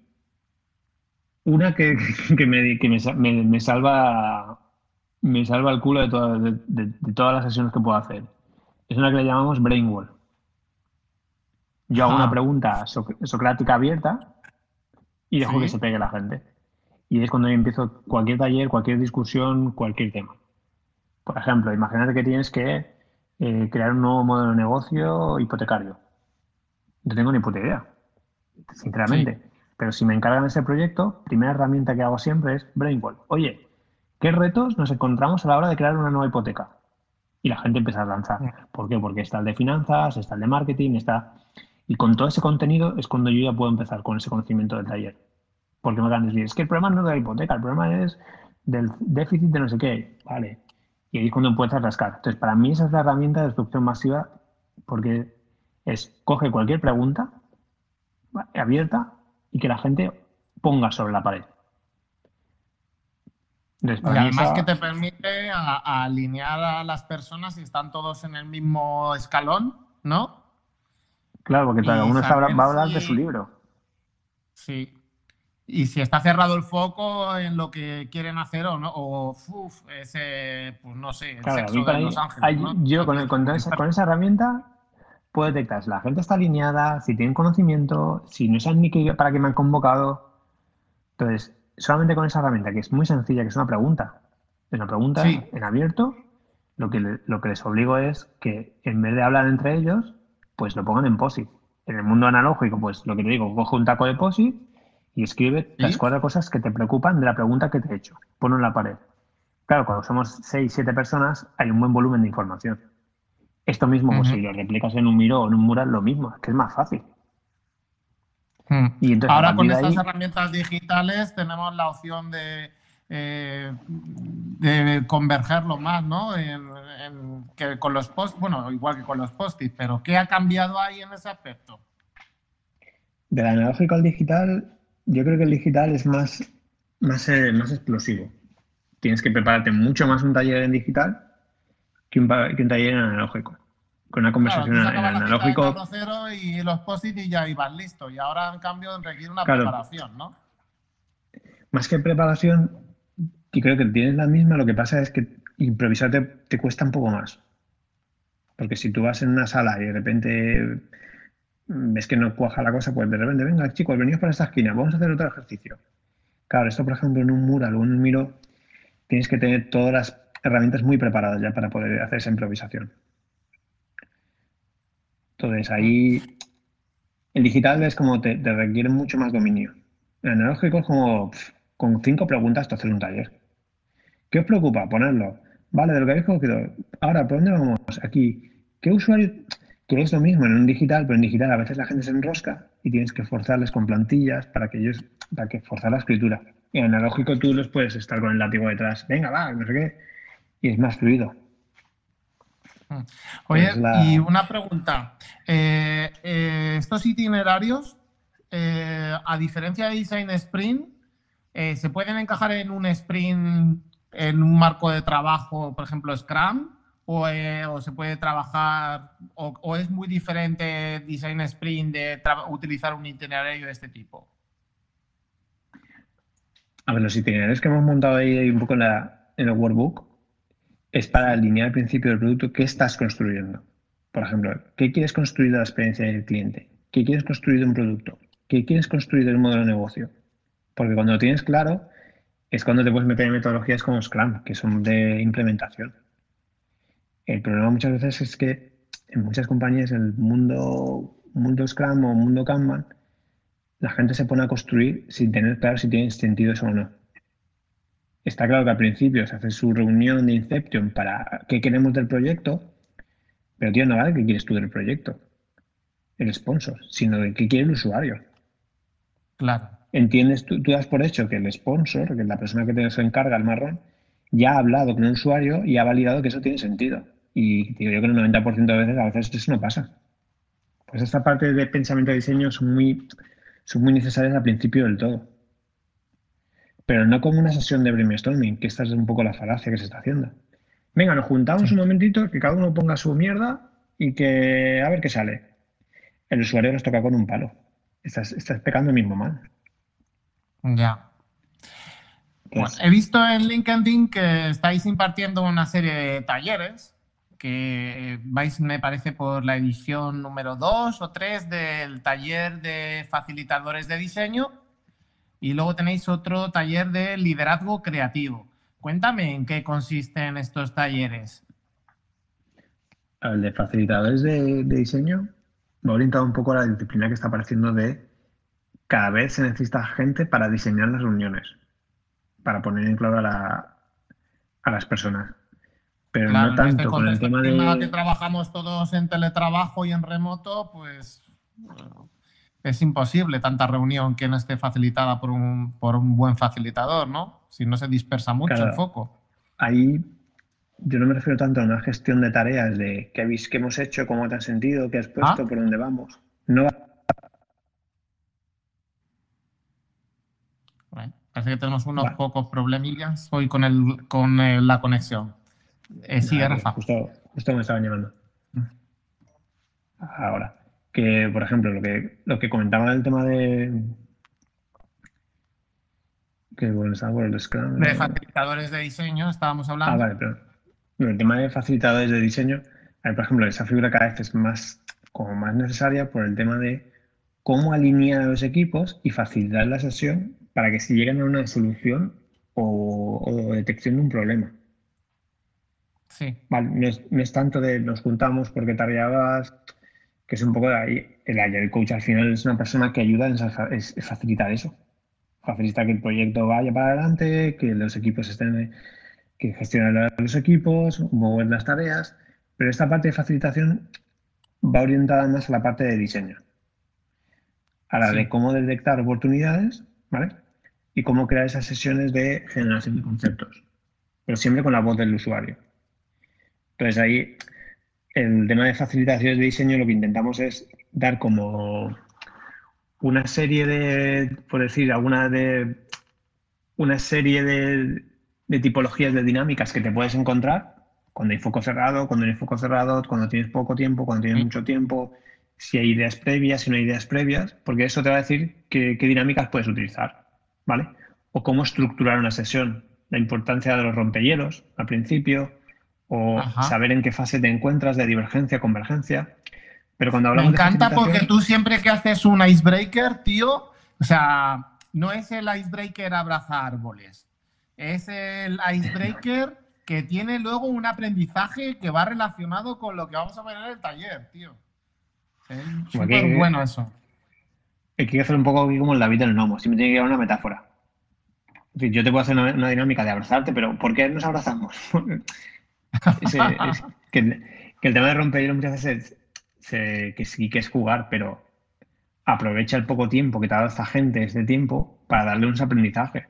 una que, [LAUGHS] me, salva me salva el culo de, de, todas las sesiones que puedo hacer. Es una que le llamamos Brainwall. Yo hago una pregunta socrática abierta y dejo que se pegue la gente. Y es cuando yo empiezo cualquier taller, cualquier discusión, cualquier tema. Por ejemplo, imagínate que tienes que eh, crear un nuevo modelo de negocio hipotecario. No tengo ni puta idea, sinceramente. Pero si me encargan ese proyecto, primera herramienta que hago siempre es Brainwall. Oye, ¿qué retos nos encontramos a la hora de crear una nueva hipoteca? Y la gente empieza a lanzar. ¿Por qué? Porque está el de finanzas, está el de marketing, está... Y con todo ese contenido es cuando yo ya puedo empezar con ese conocimiento del taller. Porque me van a decir, es que el problema no es de la hipoteca, el problema es del déficit de no sé qué. Vale. Y ahí es cuando empiezas a rascar. Entonces, para mí esa es la herramienta de destrucción masiva porque es, coge cualquier pregunta abierta y que la gente ponga sobre la pared. y además que te permite alinear a las personas y están todos en el mismo escalón, ¿no? Claro, porque cada uno va a hablar de su libro. Sí. Y si está cerrado el foco en lo que quieren hacer o no, o ese, pues no sé, el sexo de Los Ángeles. Yo con, con, esa, herramienta puedo detectar si la gente está alineada, si tienen conocimiento, si no saben ni para qué me han convocado. Entonces, solamente con esa herramienta, que es muy sencilla, que es una pregunta, es una pregunta en abierto, lo que, lo que les obligo es que en vez de hablar entre ellos, pues lo pongan en POSIT. En el mundo analógico, pues lo que te digo, coge un taco de POSIT y escribe las cuatro cosas que te preocupan de la pregunta que te he hecho. Ponlo en la pared. Claro, cuando somos seis, siete personas, hay un buen volumen de información. Esto mismo, pues si lo replicas en un miro o en un mural, lo mismo, es que es más fácil. Hmm. Y Ahora con estas herramientas digitales tenemos la opción de, eh, de convergerlo más, ¿no? que con los post, bueno, igual que con los post-it, pero ¿qué ha cambiado ahí en ese aspecto? Del analógico al digital, yo creo que el digital es más, más, eh, más explosivo. Tienes que prepararte mucho más un taller en digital que un, taller en analógico. Con una conversación en analógico. y los post y ya iban listo. Y ahora, en cambio, requiere una preparación, ¿no? Más que preparación, y creo que tienes la misma, lo que pasa es que improvisar te, cuesta un poco más. Porque si tú vas en una sala y de repente ves que no cuaja la cosa, pues de repente, venga, chicos, venimos para esta esquina, vamos a hacer otro ejercicio. Claro, esto, por ejemplo, en un mural o en un miro, tienes que tener todas las herramientas muy preparadas ya para poder hacer esa improvisación. Entonces ahí el digital es como te, requiere mucho más dominio. El analógico es como con cinco preguntas te hacer un taller. ¿Qué os preocupa? Ponerlo. Vale, de lo que habéis cogido. Ahora, ¿por dónde vamos? Aquí. ¿Qué usuario? Que es lo mismo en un digital, pero en digital a veces la gente se enrosca y tienes que forzarles con plantillas para que ellos, para que forzar la escritura. Y en analógico tú los puedes estar con el látigo detrás. Venga, va, no sé qué. Y es más fluido. Mm. Oye, y una pregunta. Eh, eh, estos itinerarios, eh, a diferencia de Design Sprint, ¿se pueden encajar en un sprint, en un marco de trabajo, por ejemplo, Scrum? ¿O, se puede trabajar, o, es muy diferente Design Sprint de utilizar un itinerario de este tipo? A ver, los itinerarios que hemos montado ahí un poco en, en el workbook es para alinear el principio del producto que estás construyendo. Por ejemplo, ¿qué quieres construir de la experiencia del cliente? ¿Qué quieres construir de un producto? ¿Qué quieres construir del modelo de negocio? Porque cuando lo tienes claro, es cuando te puedes meter en metodologías como Scrum, que son de implementación. El problema muchas veces es que en muchas compañías, el mundo, mundo Scrum o mundo Kanban, la gente se pone a construir sin tener claro si tiene sentido eso o no. Está claro que al principio se hace su reunión de Inception para qué queremos del proyecto, pero tío, no vale qué quieres tú del proyecto, el sponsor, sino de qué quiere el usuario. Claro. Entiendes, tú, das por hecho que el sponsor, que es la persona que te se encarga, el marrón, ya ha hablado con el usuario y ha validado que eso tiene sentido. Y digo yo que el 90% de veces, a veces eso no pasa. Pues esta parte de pensamiento de diseño son muy, son muy necesarias al principio del todo pero no como una sesión de brainstorming, que esta es un poco la falacia que se está haciendo. Venga, nos juntamos un momentito, que cada uno ponga su mierda y que a ver qué sale. El usuario nos toca con un palo. Estás, estás pecando el mismo mal. Ya. Bueno, he visto en LinkedIn que estáis impartiendo una serie de talleres que vais, me parece, por la edición número 2 o 3 del taller de facilitadores de diseño y luego tenéis otro taller de liderazgo creativo. Cuéntame en qué consisten estos talleres. El de facilitadores de, diseño me ha orientado un poco a la disciplina que está apareciendo de cada vez se necesita gente para diseñar las reuniones, para poner en claro a, las personas. Pero no este tanto con el tema de... que trabajamos todos en teletrabajo y en remoto, pues es imposible tanta reunión que no esté facilitada por un, por un buen facilitador, ¿no? Si no se dispersa mucho el foco. Ahí yo no me refiero tanto a una gestión de tareas de qué, habéis, qué hemos hecho, cómo te has sentido, qué has puesto, ah. por dónde vamos. No parece que tenemos unos pocos problemillas hoy con, el, con la conexión. Eh, sigue, Rafa. Justo, justo me estaban llamando. Mm. Ahora que, por ejemplo, lo que, lo que comentaba el tema de... Que bueno, estaba por el Scrum. De facilitadores de diseño, estábamos hablando. Ah, vale, pero el tema de facilitadores de diseño, por ejemplo, esa figura cada vez es más, como más necesaria por el tema de cómo alinear a los equipos y facilitar la sesión para que si llegan a una solución o, detección de un problema. Sí. Vale, no es, no es, tanto de nos juntamos porque tareabas que es un poco de ahí. El coach al final es una persona que ayuda en facilitar eso. Facilitar que el proyecto vaya para adelante, que los equipos estén, que gestionen los equipos, mover las tareas. Pero esta parte de facilitación va orientada más a la parte de diseño. A la de cómo detectar oportunidades, ¿vale? Y cómo crear esas sesiones de generación de conceptos. Pero siempre con la voz del usuario. Entonces ahí el tema de facilitaciones de diseño lo que intentamos es dar como una serie de, por decir, alguna de una serie de, tipologías de dinámicas que te puedes encontrar cuando hay foco cerrado, cuando no hay foco cerrado, cuando tienes poco tiempo, cuando tienes mucho tiempo, si hay ideas previas, si no hay ideas previas, porque eso te va a decir qué, qué dinámicas puedes utilizar, ¿vale? O cómo estructurar una sesión, la importancia de los rompehielos al principio, o saber en qué fase te encuentras de divergencia, convergencia. Pero cuando hablamos Me encanta porque tú siempre que haces un icebreaker, tío, o sea, no es el icebreaker abraza árboles, es el icebreaker que tiene luego un aprendizaje que va relacionado con lo que vamos a ver en el taller, tío. Es súper bueno eso. Hay que hacer un poco como el David del Nomo, siempre tiene que haber una metáfora. Yo te puedo hacer una, dinámica de abrazarte, pero ¿por qué nos abrazamos? [LAUGHS] Que, el tema de rompehielo muchas veces que sí que es jugar, pero aprovecha el poco tiempo que te ha dado esta gente, este tiempo, para darle unos aprendizajes.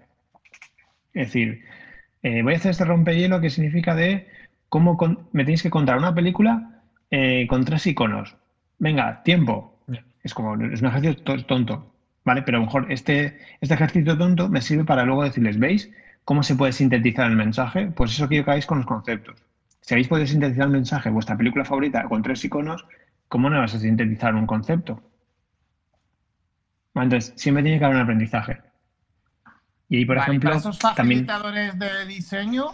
Es decir, eh, voy a hacer este rompehielo que significa de cómo me tenéis que contar una película eh, con tres iconos. Venga, tiempo. Es como, es un ejercicio to- tonto, ¿vale? Pero a lo mejor este, este ejercicio tonto me sirve para luego decirles, ¿veis cómo se puede sintetizar el mensaje? Pues eso quiero que hagáis con los conceptos. Si habéis podido sintetizar el mensaje, vuestra película favorita, con tres iconos, ¿cómo no vas a sintetizar un concepto? Entonces, siempre tiene que haber un aprendizaje. Y ahí, por Vale, ejemplo, para esos también... facilitadores de diseño,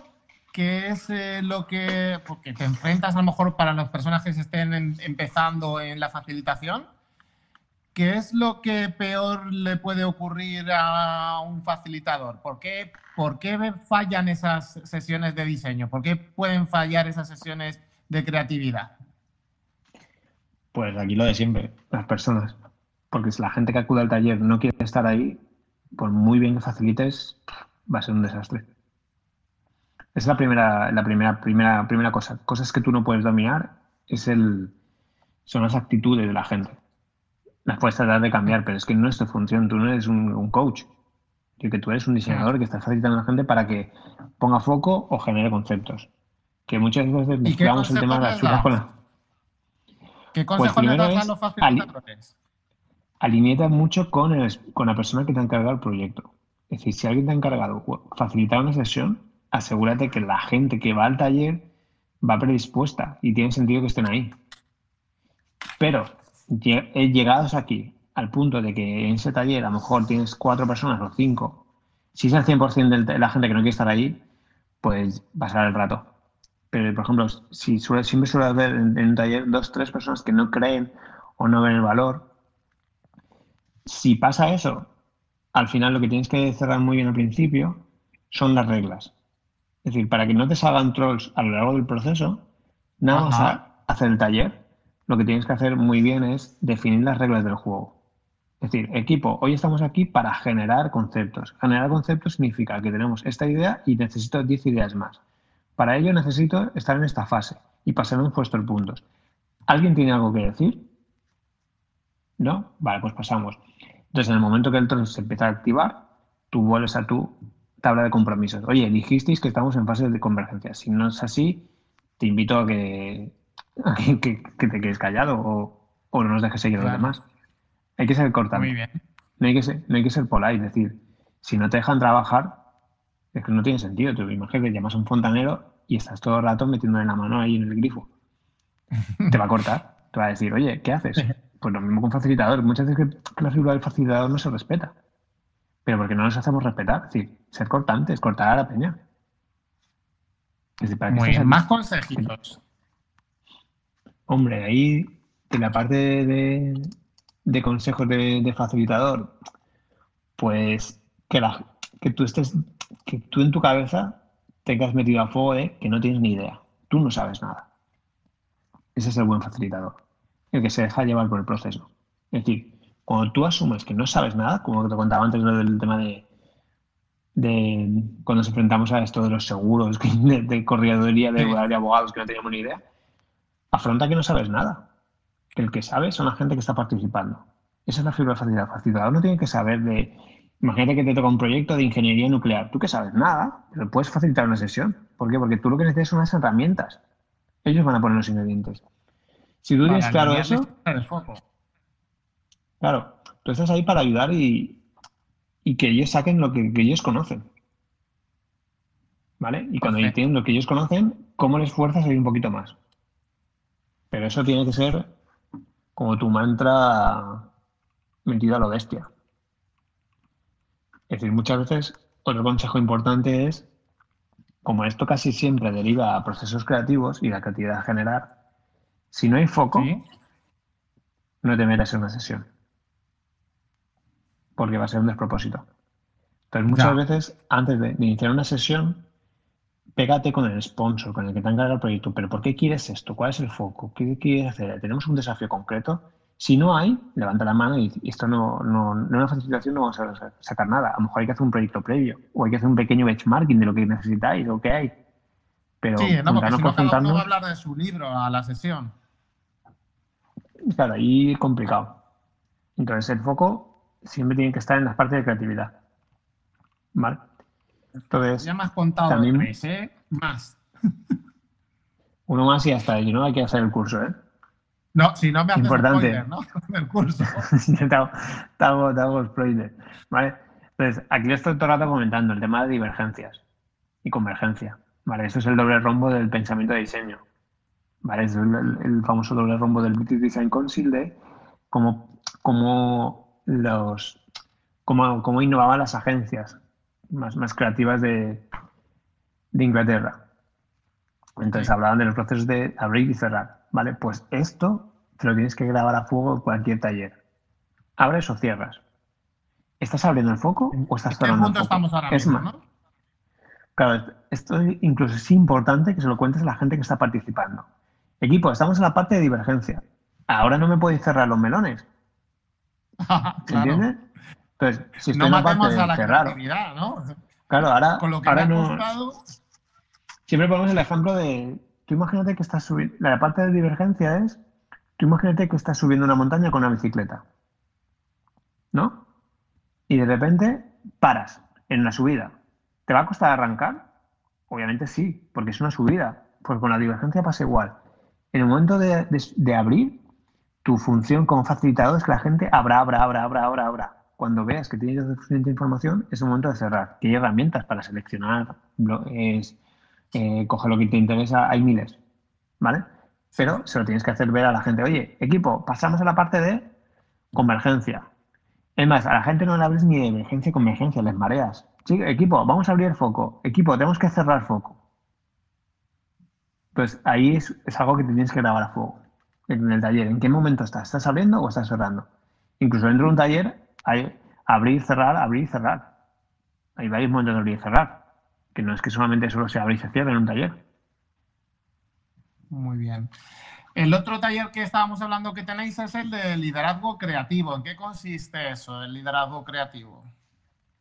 ¿qué es eh, lo que, porque te enfrentas a lo mejor para los personajes que estén en- empezando en la facilitación, ¿qué es lo que peor le puede ocurrir a un facilitador? ¿Por qué, por qué fallan esas sesiones de diseño? ¿Por qué pueden fallar esas sesiones de creatividad? Pues aquí lo de siempre, las personas. Porque si la gente que acude al taller no quiere estar ahí, por muy bien que facilites, va a ser un desastre. Esa es la primera, la primera, primera, primera cosa. Cosas que tú no puedes dominar es el, son las actitudes de la gente. Las puedes tratar de cambiar, pero es que no es tu función. Tú no eres un, un coach. Yo que tú eres un diseñador que está facilitando a la gente para que ponga foco o genere conceptos. Que muchas veces ¿Y mezclamos el tema de las les churras con das? la... ¿Qué consejos le Pues primero das a es los facilitadores? alineate mucho con, el- con la persona que te ha encargado el proyecto. Es decir, si alguien te ha encargado facilitar una sesión, asegúrate que la gente que va al taller va predispuesta y tiene sentido que estén ahí. Pero llegados aquí al punto de que en ese taller a lo mejor tienes cuatro personas o cinco, si es el 100% del- de la gente que no quiere estar ahí, pues pasar el rato. Pero, por ejemplo, si suele- siempre suele haber en, en un taller dos, tres personas que no creen o no ven el valor, si pasa eso, al final lo que tienes que cerrar muy bien al principio son las reglas. Es decir, para que no te salgan trolls a lo largo del proceso, nada más a hacer el taller, lo que tienes que hacer muy bien es definir las reglas del juego. Es decir, equipo, hoy estamos aquí para generar conceptos. Generar conceptos significa que tenemos esta idea y necesito 10 ideas más. Para ello necesito estar en esta fase y pasarme puestos puntos. ¿Alguien tiene algo que decir? ¿No? Vale, pues pasamos. Entonces, en el momento que el troll se empieza a activar, tú vuelves a tu tabla de compromisos. Oye, dijisteis que estamos en fase de convergencia. Si no es así, te invito a que, [LAUGHS] que, te quedes callado o, o no nos dejes seguir a los demás. Hay que ser cortante. Muy bien. No hay que ser, no hay que ser polite. Es decir, si no te dejan trabajar, es que no tiene sentido. Tú imagínate, llamas a un fontanero y estás todo el rato metiéndole la mano ahí en el grifo. Te va a cortar. Te va a decir, oye, ¿qué haces? [LAUGHS] Pues lo mismo con facilitador. Muchas veces que, que la figura del facilitador no se respeta. Pero porque no nos hacemos respetar. Es decir, ser cortantes, cortar a la peña. Es decir, ¿para qué Muy estás bien. aquí? Más consejitos. Hombre, ahí en la parte de, de consejos de, de facilitador, pues que, la, que tú estés, que tú en tu cabeza tengas metido a fuego de que no tienes ni idea. Tú no sabes nada. Ese es el buen facilitador, el que se deja llevar por el proceso. Es decir, cuando tú asumes que no sabes nada, como te contaba antes lo del tema de, de cuando nos enfrentamos a esto de los seguros, [LAUGHS] de, de correduría, de, de abogados que no teníamos ni idea, afronta que no sabes nada. Que el que sabe son la gente que está participando. Esa es la figura de facilitador. No tiene que saber de. Imagínate que te toca un proyecto de ingeniería nuclear. Tú que sabes nada, pero puedes facilitar una sesión. ¿Por qué? Porque tú lo que necesitas son unas herramientas. Ellos van a poner los ingredientes. Si tú tienes claro eso, el foco. claro, tú estás ahí para ayudar y, y que ellos saquen lo que, que ellos conocen. ¿Vale? Y cuando Perfecto. tienen lo que ellos conocen, ¿cómo les fuerzas a ir un poquito más? Pero eso tiene que ser como tu mantra metido a lo bestia. Es decir, muchas veces otro consejo importante es, como esto casi siempre deriva a procesos creativos y la creatividad a generar, si no hay foco, Sí. no te metas en una sesión. Porque va a ser un despropósito. Entonces, muchas Ya. veces, antes de, de iniciar una sesión, pégate con el sponsor, con el que te ha encargado el proyecto. ¿Pero por qué quieres esto? ¿Cuál es el foco? ¿Qué quieres hacer? ¿Tenemos un desafío concreto? Si no hay, levanta la mano y esto no, no, no es una facilitación, no vamos a sacar nada. A lo mejor hay que hacer un proyecto previo o hay que hacer un pequeño benchmarking de lo que necesitáis o qué hay. Pero sí, no, porque si no, cada uno va a hablar de su libro a la sesión. claro, ahí complicado. Entonces el foco siempre tiene que estar en las partes de creatividad. ¿Vale? Entonces, Ya me has contado también- tres, ¿eh? Más. [LAUGHS] uno más y hasta allí, ¿no? Hay que hacer el curso, ¿eh? No, si no me haces Importante. spoiler, ¿no? [LAUGHS] El curso. [LAUGHS] te hago, te hago- te hago spoiler, ¿vale? Entonces, aquí le estoy todo el rato comentando el tema de divergencias y convergencia, ¿vale? Eso es el doble rombo del pensamiento de diseño, ¿vale? Es el, el- el famoso doble rombo del British Design Council de cómo, cómo los, cómo, cómo innovaban las agencias más, más creativas de, de Inglaterra. Entonces Sí. hablaban de los procesos de abrir y cerrar, ¿vale? Pues esto te lo tienes que grabar a fuego en cualquier taller. ¿Abres o cierras? ¿Estás abriendo el foco o estás ¿En qué cerrando el foco? estamos ahora Es mismo, más, no? Claro, esto incluso es importante que se lo cuentes a la gente que está participando. Equipo, estamos en la parte de divergencia. Ahora no me podéis cerrar los melones, ¿se [LAUGHS] Claro. Si No matemos a la creatividad, ¿no? claro, ahora, Con lo que ahora me ha no, costado. Siempre ponemos el ejemplo de, tú imagínate que estás subiendo, la parte de divergencia es, tú imagínate que estás subiendo una montaña con una bicicleta, ¿no? Y de repente paras en la subida. ¿Te va a costar arrancar? Obviamente sí, porque es una subida. Pues con la divergencia pasa igual. En el momento de, de- de abrir, tu función como facilitador es que la gente abra, abra, abra, abra, abra, abra. Cuando veas que tienes suficiente información, es el momento de cerrar. Que herramientas para seleccionar, es, eh, coge lo que te interesa, hay miles, ¿vale? Pero se lo tienes que hacer ver a la gente, oye, equipo, pasamos a la parte de convergencia. Es más, a la gente no le hables ni de emergencia y convergencia, les mareas. Sí, equipo, vamos a abrir foco. Equipo, tenemos que cerrar foco. Entonces, ahí es, es algo que te tienes que grabar a fuego. En el taller, ¿en qué momento estás? ¿Estás abriendo o estás cerrando? Incluso dentro de un taller hay abrir, cerrar, abrir y cerrar. Hay varios momentos de abrir y cerrar. Que no es que solamente solo se abre y se cierra en un taller. Muy bien. El otro taller que estábamos hablando que tenéis es el de liderazgo creativo. ¿En qué consiste eso, el liderazgo creativo?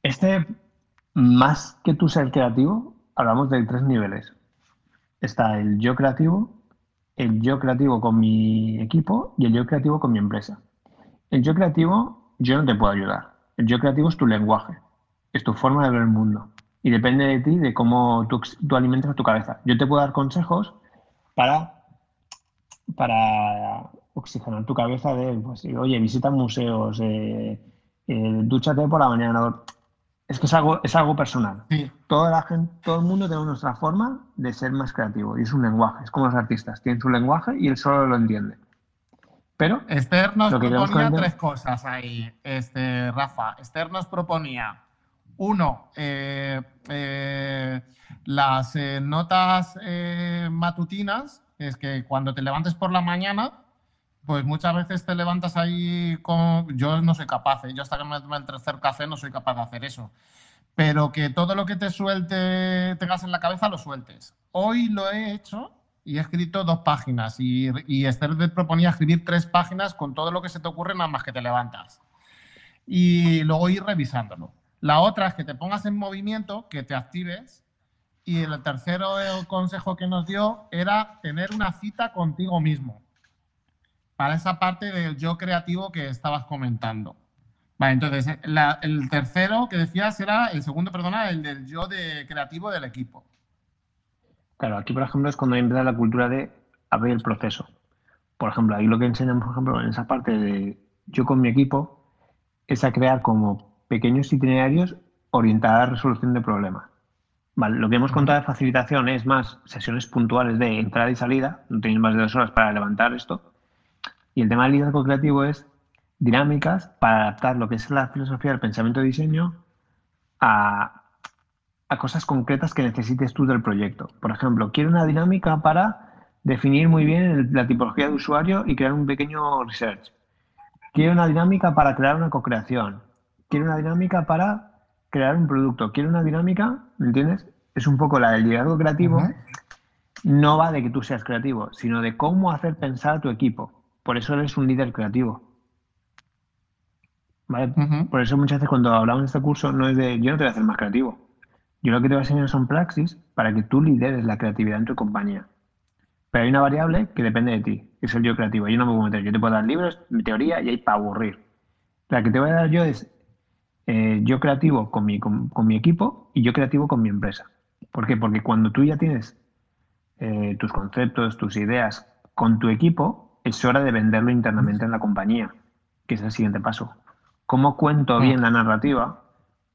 Este, más que tú ser creativo, hablamos de tres niveles. Está el yo creativo, el yo creativo con mi equipo y el yo creativo con mi empresa. El yo creativo, yo no te puedo ayudar. El yo creativo es tu lenguaje, es tu forma de ver el mundo. Y depende de ti, de cómo tú, tú alimentas tu cabeza. Yo te puedo dar consejos para, para oxigenar tu cabeza de, pues, oye, visita museos, eh, eh, dúchate por la mañana. Es que es algo, es algo personal. Sí. Toda la gente, todo el mundo tiene nuestra forma de ser más creativo y es un lenguaje. Es como los artistas, tienen su lenguaje y él solo lo entiende. Pero Esther nos Lo que queremos proponía tres cosas ahí, este, Rafa. Esther nos proponía, uno, eh, eh, las eh, notas matutinas, es que cuando te levantes por la mañana, pues muchas veces te levantas ahí con... Yo no soy capaz, yo hasta que me tome el tercer café no soy capaz de hacer eso. Pero que todo lo que te suelte, tengas en la cabeza, lo sueltes. Hoy lo he hecho y he escrito dos páginas y, Esther te proponía escribir tres páginas con todo lo que se te ocurre nada más que te levantas. Y luego ir revisándolo. La otra es que te pongas en movimiento, que te actives. Y el tercero consejo que nos dio era tener una cita contigo mismo. Para esa parte del yo creativo que estabas comentando. Vale, entonces el tercero que decías era, el segundo, perdona, el del yo de creativo del equipo. Claro, aquí por ejemplo es cuando empieza la cultura de abrir el proceso. Por ejemplo, ahí lo que enseñan, por ejemplo, en esa parte de yo con mi equipo, es a crear como pequeños itinerarios orientados a la resolución de problemas. Vale, lo que hemos contado de facilitación es más sesiones puntuales de entrada y salida, no tenéis más de dos horas para levantar esto. Y el tema del liderazgo creativo es dinámicas para adaptar lo que es la filosofía del pensamiento de diseño a, a cosas concretas que necesites tú del proyecto. Por ejemplo, quiero una dinámica para definir muy bien la tipología de usuario y crear un pequeño research. Quiero una dinámica para crear una co-creación. Quiero una dinámica para crear un producto. Quiero una dinámica, ¿me entiendes? Es un poco la del liderazgo creativo. No va de que tú seas creativo, sino de cómo hacer pensar a tu equipo. Por eso eres un líder creativo. ¿vale? Por eso muchas veces cuando hablamos de este curso no es de yo no te voy a hacer más creativo. Yo lo que te voy a enseñar son praxis para que tú lideres la creatividad en tu compañía. Pero hay una variable que depende de ti, que es el yo creativo. Yo no me puedo meter, yo te puedo dar libros, mi teoría y hay para aburrir. La que te voy a dar yo es eh, yo creativo con mi, con, mi, equipo y yo creativo con mi empresa. ¿Por qué? Porque cuando tú ya tienes eh, tus conceptos, tus ideas con tu equipo, es hora de venderlo internamente en la compañía, que es el siguiente paso. ¿Cómo cuento bien la narrativa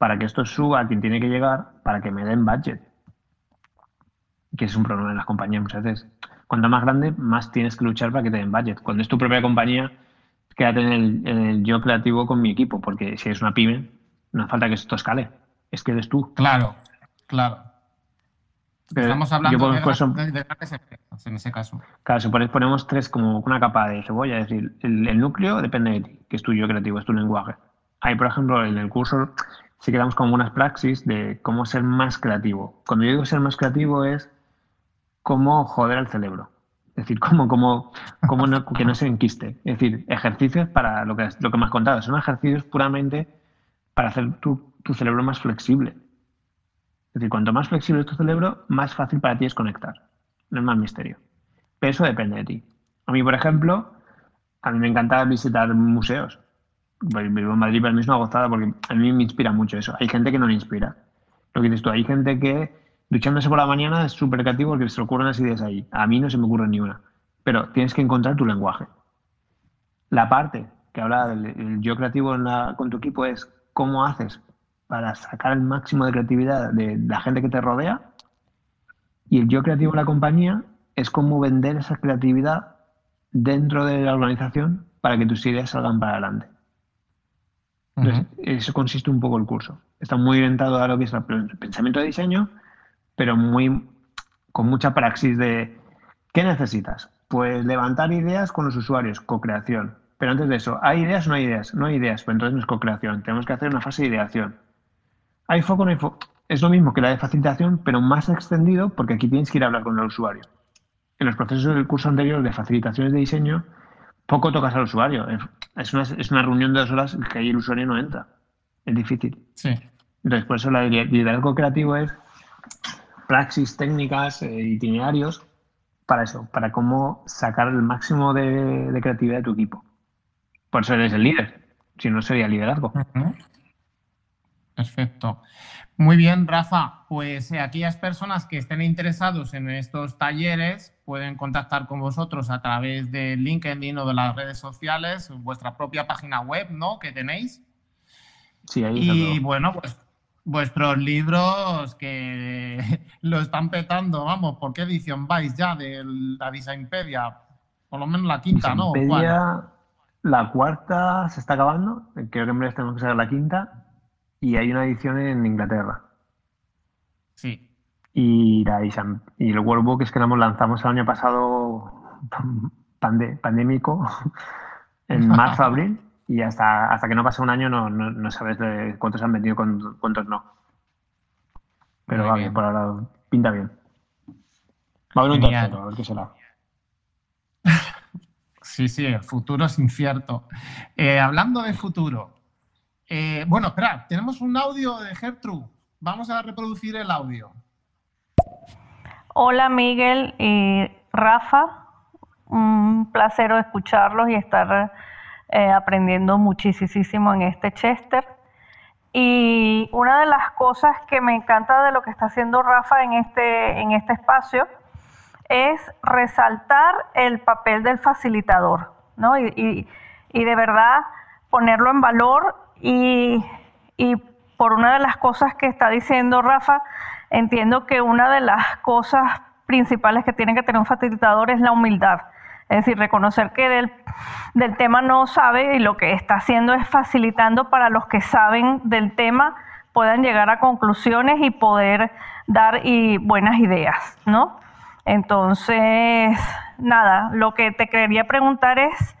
para que esto suba a quien tiene que llegar para que me den budget? Que es un problema en las compañías muchas veces. Cuanto más grande, más tienes que luchar para que te den budget. Cuando es tu propia compañía, quédate en el, en el yo creativo con mi equipo, porque si es una pyme, no hace falta que esto escale. Es que eres tú. Claro, claro. Estamos hablando de, en ese caso. Claro, si ponemos tres como una capa de cebolla, es decir, el, núcleo depende de ti, que es tu yo creativo, es tu lenguaje. Ahí, por ejemplo, en el curso sí que damos como unas praxis de cómo ser más creativo. Cuando yo digo ser más creativo es cómo joder al cerebro. Es decir, cómo, cómo, cómo no, que no se enquiste. Es decir, ejercicios para lo que, lo que me has contado. Son ejercicios puramente para hacer tu, cerebro más flexible. Es decir, cuanto más flexible es tu cerebro, más fácil para ti es conectar. No es más misterio. Pero eso depende de ti. A mí, por ejemplo, a mí me encanta visitar museos. Vivo en Madrid, pero mí es una gozada porque a mí me inspira mucho eso. Hay gente que no le inspira. Lo que dices tú, hay gente que duchándose por la mañana es súper creativo porque se le ocurren las ideas ahí. A mí no se me ocurre ni una. Pero tienes que encontrar tu lenguaje. La parte que habla del yo creativo con tu equipo es cómo haces para sacar el máximo de creatividad de la gente que te rodea. Y el yo creativo de la compañía es cómo vender esa creatividad dentro de la organización para que tus ideas salgan para adelante. Entonces, eso consiste un poco el curso. Está muy orientado a lo que es el pensamiento de diseño, pero muy con mucha praxis de ¿qué necesitas? Pues levantar ideas con los usuarios, co-creación. Pero antes de eso, ¿hay ideas o no hay ideas? No hay ideas, pues entonces no es co-creación. Tenemos que hacer una fase de ideación. ¿Hay foco o no hay foco? Es lo mismo que la de facilitación, pero más extendido porque aquí tienes que ir a hablar con el usuario. En los procesos del curso anterior de facilitaciones de diseño, poco tocas al usuario. Es una, es una reunión de dos horas que ahí el usuario no entra. Es difícil. Sí. Entonces, por eso la liderazgo creativo es praxis, técnicas, eh, itinerarios para eso, para cómo sacar el máximo de creatividad de tu equipo. Por eso eres el líder. Si no, sería liderazgo. Perfecto. Muy bien, Rafa. Pues eh, aquellas personas que estén interesados en estos talleres pueden contactar con vosotros a través de LinkedIn o de las redes sociales, vuestra propia página web, ¿no? Que tenéis. Sí, ahí Y bueno, pues vuestros libros que [LAUGHS] lo están petando, vamos, ¿por qué edición vais ya de la Designpedia? Por lo menos la quinta, ¿no? La cuarta se está acabando, creo que en breve tenemos que sacar la quinta, y hay una edición en Inglaterra. Sí. Y, la, y el Workbook es que lo lanzamos el año pasado pandémico, [LAUGHS] en [LAUGHS] marzo, abril, y hasta, hasta que no pasa un año no, no, sabes de cuántos han vendido, cuántos no. Pero va bien, por ahora pinta bien. Va a haber un tercero, a ver qué será. [LAUGHS] Sí, sí, el futuro es incierto. Eh, hablando de futuro, eh, bueno, espera, tenemos un audio de Gertrude. Vamos a reproducir el audio. Hola Miguel y Rafa, un placer escucharlos y estar eh, aprendiendo muchísimo en este Chester. Y una de las cosas que me encanta de lo que está haciendo Rafa en este, en este espacio es resaltar el papel del facilitador, ¿no? Y, de verdad ponerlo en valor y, por una de las cosas que está diciendo Rafa, entiendo que una de las cosas principales que tiene que tener un facilitador es la humildad. Es decir, reconocer que del, del, tema no sabe y lo que está haciendo es facilitando para los que saben del tema puedan llegar a conclusiones y poder dar y buenas ideas, ¿no? Entonces, nada, lo que te quería preguntar es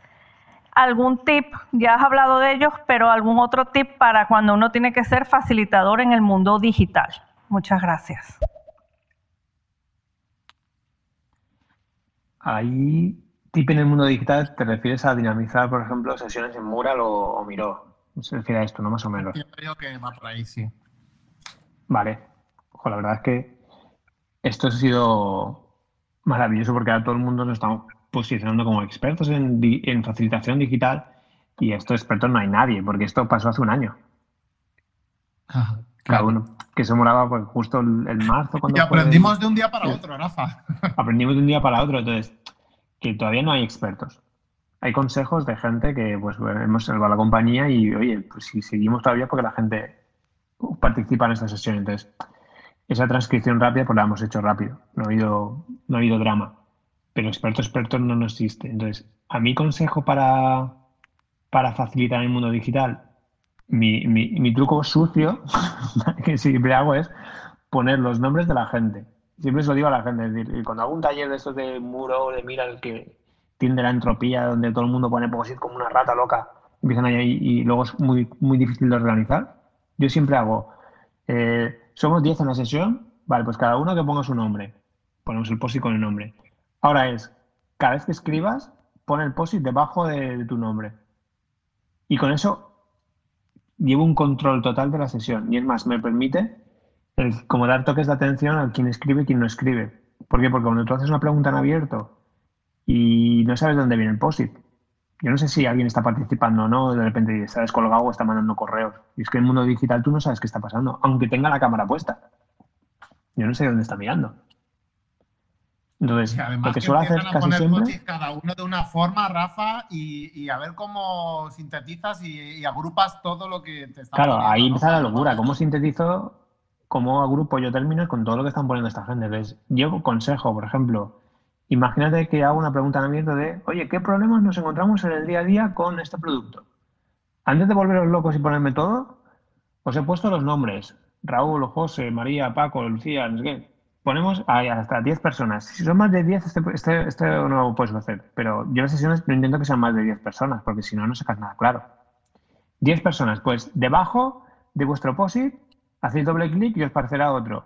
algún tip, ya has hablado de ellos, pero algún otro tip para cuando uno tiene que ser facilitador en el mundo digital. Muchas gracias. Ahí, tip en el mundo digital, ¿te refieres a dinamizar, por ejemplo, sesiones en Mural o, Miro? Se refiere a esto, ¿no? Más o menos. Yo que va por ahí, sí. Vale. Ojo, la verdad es que esto ha sido maravilloso porque ahora todo el mundo nos estamos posicionando como expertos en, di- en facilitación digital y estos expertos no hay nadie, porque esto pasó hace un año. Cada Claro. uno. Que se moraba pues, justo el, el marzo. Cuando Y fue aprendimos de un día para otro, Rafa. [LAUGHS] aprendimos de un día para otro, entonces, que todavía no hay expertos. Hay consejos de gente que, pues, hemos salvado la compañía y, oye, pues si seguimos todavía porque la gente participa en esta sesión. Entonces, esa transcripción rápida, pues la hemos hecho rápido. No ha habido, no ha habido drama. Pero experto, experto no, no existe. Entonces, a mi consejo para, para facilitar el mundo digital, mi, mi, mi truco sucio, [LAUGHS] que siempre hago es poner los nombres de la gente. Siempre se lo digo a la gente, es decir, cuando hago un taller de estos de muro, de mira, el que tiende la entropía, donde todo el mundo pone posit como una rata loca, empiezan ahí y luego es muy, muy difícil de organizar, yo siempre hago, eh, somos 10 en la sesión, vale, pues cada uno que ponga su nombre, ponemos el posit con el nombre. Ahora es, cada vez que escribas, pon el posit debajo de, de tu nombre. Y con eso llevo un control total de la sesión. Y es más, me permite el- como dar toques de atención a quien escribe y quien no escribe. ¿Por qué? Porque cuando tú haces una pregunta en abierto y no sabes dónde viene el POSIT, yo no sé si alguien está participando o no, de repente está descolgado o está mandando correos. Y es que en el mundo digital tú no sabes qué está pasando, aunque tenga la cámara puesta. Yo no sé dónde está mirando. Entonces, además lo que que suelo hacer a casi poner siempre... cada uno de una forma, Rafa, y, y a ver cómo sintetizas y, y agrupas todo lo que te está Claro, poniendo, ahí ¿no? empieza la locura. ¿Cómo sintetizo, cómo agrupo yo términos con todo lo que están poniendo esta gente? Entonces, yo consejo, por ejemplo, imagínate que hago una pregunta en abierto de, oye, ¿qué problemas nos encontramos en el día a día con este producto? Antes de volveros locos y ponerme todo, os he puesto los nombres. Raúl, José, María, Paco, Lucía, no sé qué. Ponemos hasta 10 personas. Si son más de 10, este, este, este no lo puedes hacer. Pero yo las sesiones no intento que sean más de 10 personas, porque si no, no sacas nada claro. 10 personas, pues debajo de vuestro POSIT hacéis doble clic y os parecerá otro.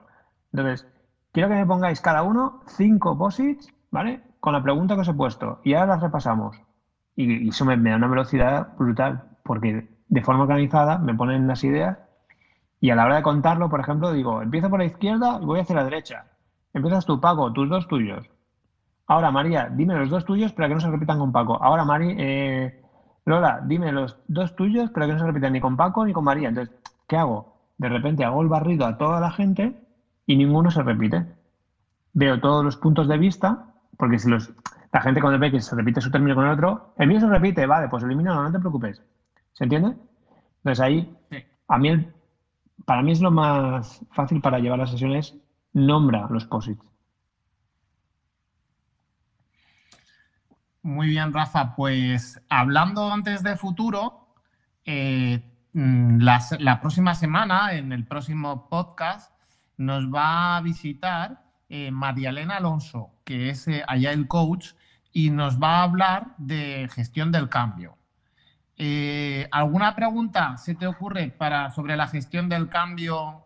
Entonces, quiero que me pongáis cada uno 5 POSITs, ¿vale? Con la pregunta que os he puesto. Y ahora las repasamos. Y, eso me da una velocidad brutal, porque de forma organizada me ponen las ideas y a la hora de contarlo, por ejemplo, digo, empiezo por la izquierda y voy hacia la derecha. Empiezas tú, Paco, tus dos tuyos. Ahora, María, dime los dos tuyos para que no se repitan con Paco. Ahora, Mari, eh, Lola, dime los dos tuyos para que no se repitan ni con Paco ni con María. Entonces, ¿qué hago? De repente hago el barrido a toda la gente y ninguno se repite. Veo todos los puntos de vista, porque si los, la gente cuando ve que se repite su término con el otro, el mío se repite, vale, pues elimínalo, no te preocupes. ¿Se entiende? Entonces ahí, a mí el- para mí es lo más fácil para llevar las sesiones, nombra los posits. Muy bien, Rafa. Pues hablando antes de futuro, eh, mm, la, la próxima semana, en el próximo podcast, nos va a visitar eh, María Elena Alonso, que es eh, Agile Coach, y nos va a hablar de gestión del cambio. Eh, ¿Alguna pregunta se te ocurre para, sobre la gestión del cambio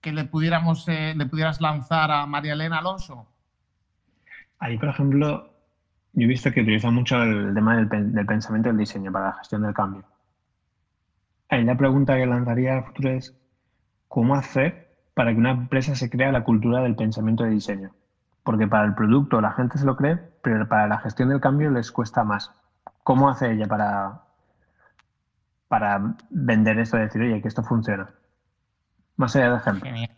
que le, pudiéramos, eh, le pudieras lanzar a María Elena Alonso? Ahí, por ejemplo, yo he visto que utiliza mucho el tema del, pen- del pensamiento y el diseño para la gestión del cambio. Ahí la pregunta que lanzaría al futuro es, ¿cómo hacer para que una empresa se crea la cultura del pensamiento de diseño? Porque para el producto la gente se lo cree, pero para la gestión del cambio les cuesta más. ¿Cómo hace ella para, para vender esto y decir, oye, que esto funciona? Más allá de ejemplo. Genial.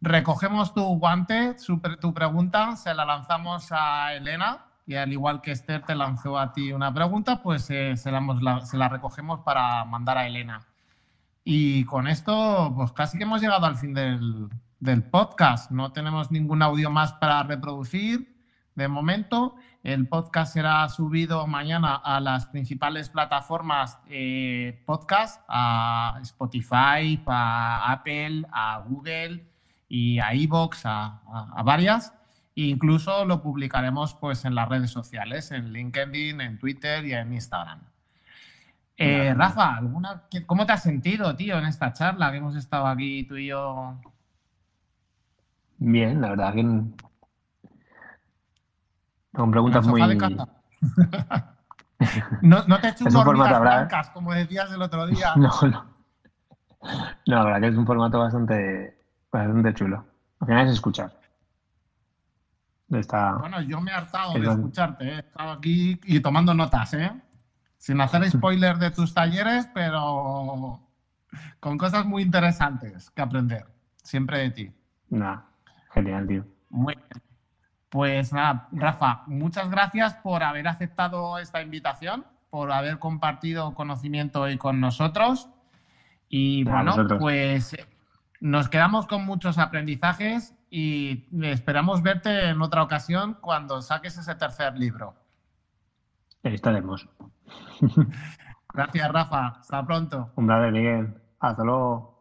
Recogemos tu guante, tu pregunta, se la lanzamos a Elena y al igual que Esther te lanzó a ti una pregunta, pues eh, se, la, recogemos para mandar a Elena. Y con esto, pues casi que hemos llegado al fin del podcast. No tenemos ningún audio más para reproducir de momento. El podcast será subido mañana a las principales plataformas eh, podcast, a Spotify, a Apple, a Google y a iVoox, a, a- a varias. E incluso lo publicaremos pues, en las redes sociales, en LinkedIn, en Twitter y en Instagram. Eh. Rafa, ¿alguna, ¿cómo te has sentido, tío, en esta charla que hemos estado aquí tú y yo? Bien, la verdad que con preguntas muy... de? [LAUGHS] No, no te he hecho Es unas un hormigas ¿eh? blancas, como decías el otro día. [LAUGHS] No, no. No, la verdad que es un formato bastante, bastante chulo. Al final es escuchar. Está, Bueno, yo me he hartado Es de escucharte, ¿eh? he estado aquí y tomando notas, ¿eh? Sin hacer spoiler de tus talleres, pero con cosas muy interesantes que aprender, siempre de ti. nada, genial, tío. Muy bien. Pues nada, Rafa, muchas gracias por haber aceptado esta invitación, por haber compartido conocimiento hoy con nosotros. Y bueno, pues nos quedamos con muchos aprendizajes y esperamos verte en otra ocasión cuando saques ese tercer libro. Ahí estaremos. [LAUGHS] Gracias, Rafa. Hasta pronto. Un placer, Miguel. Hasta luego.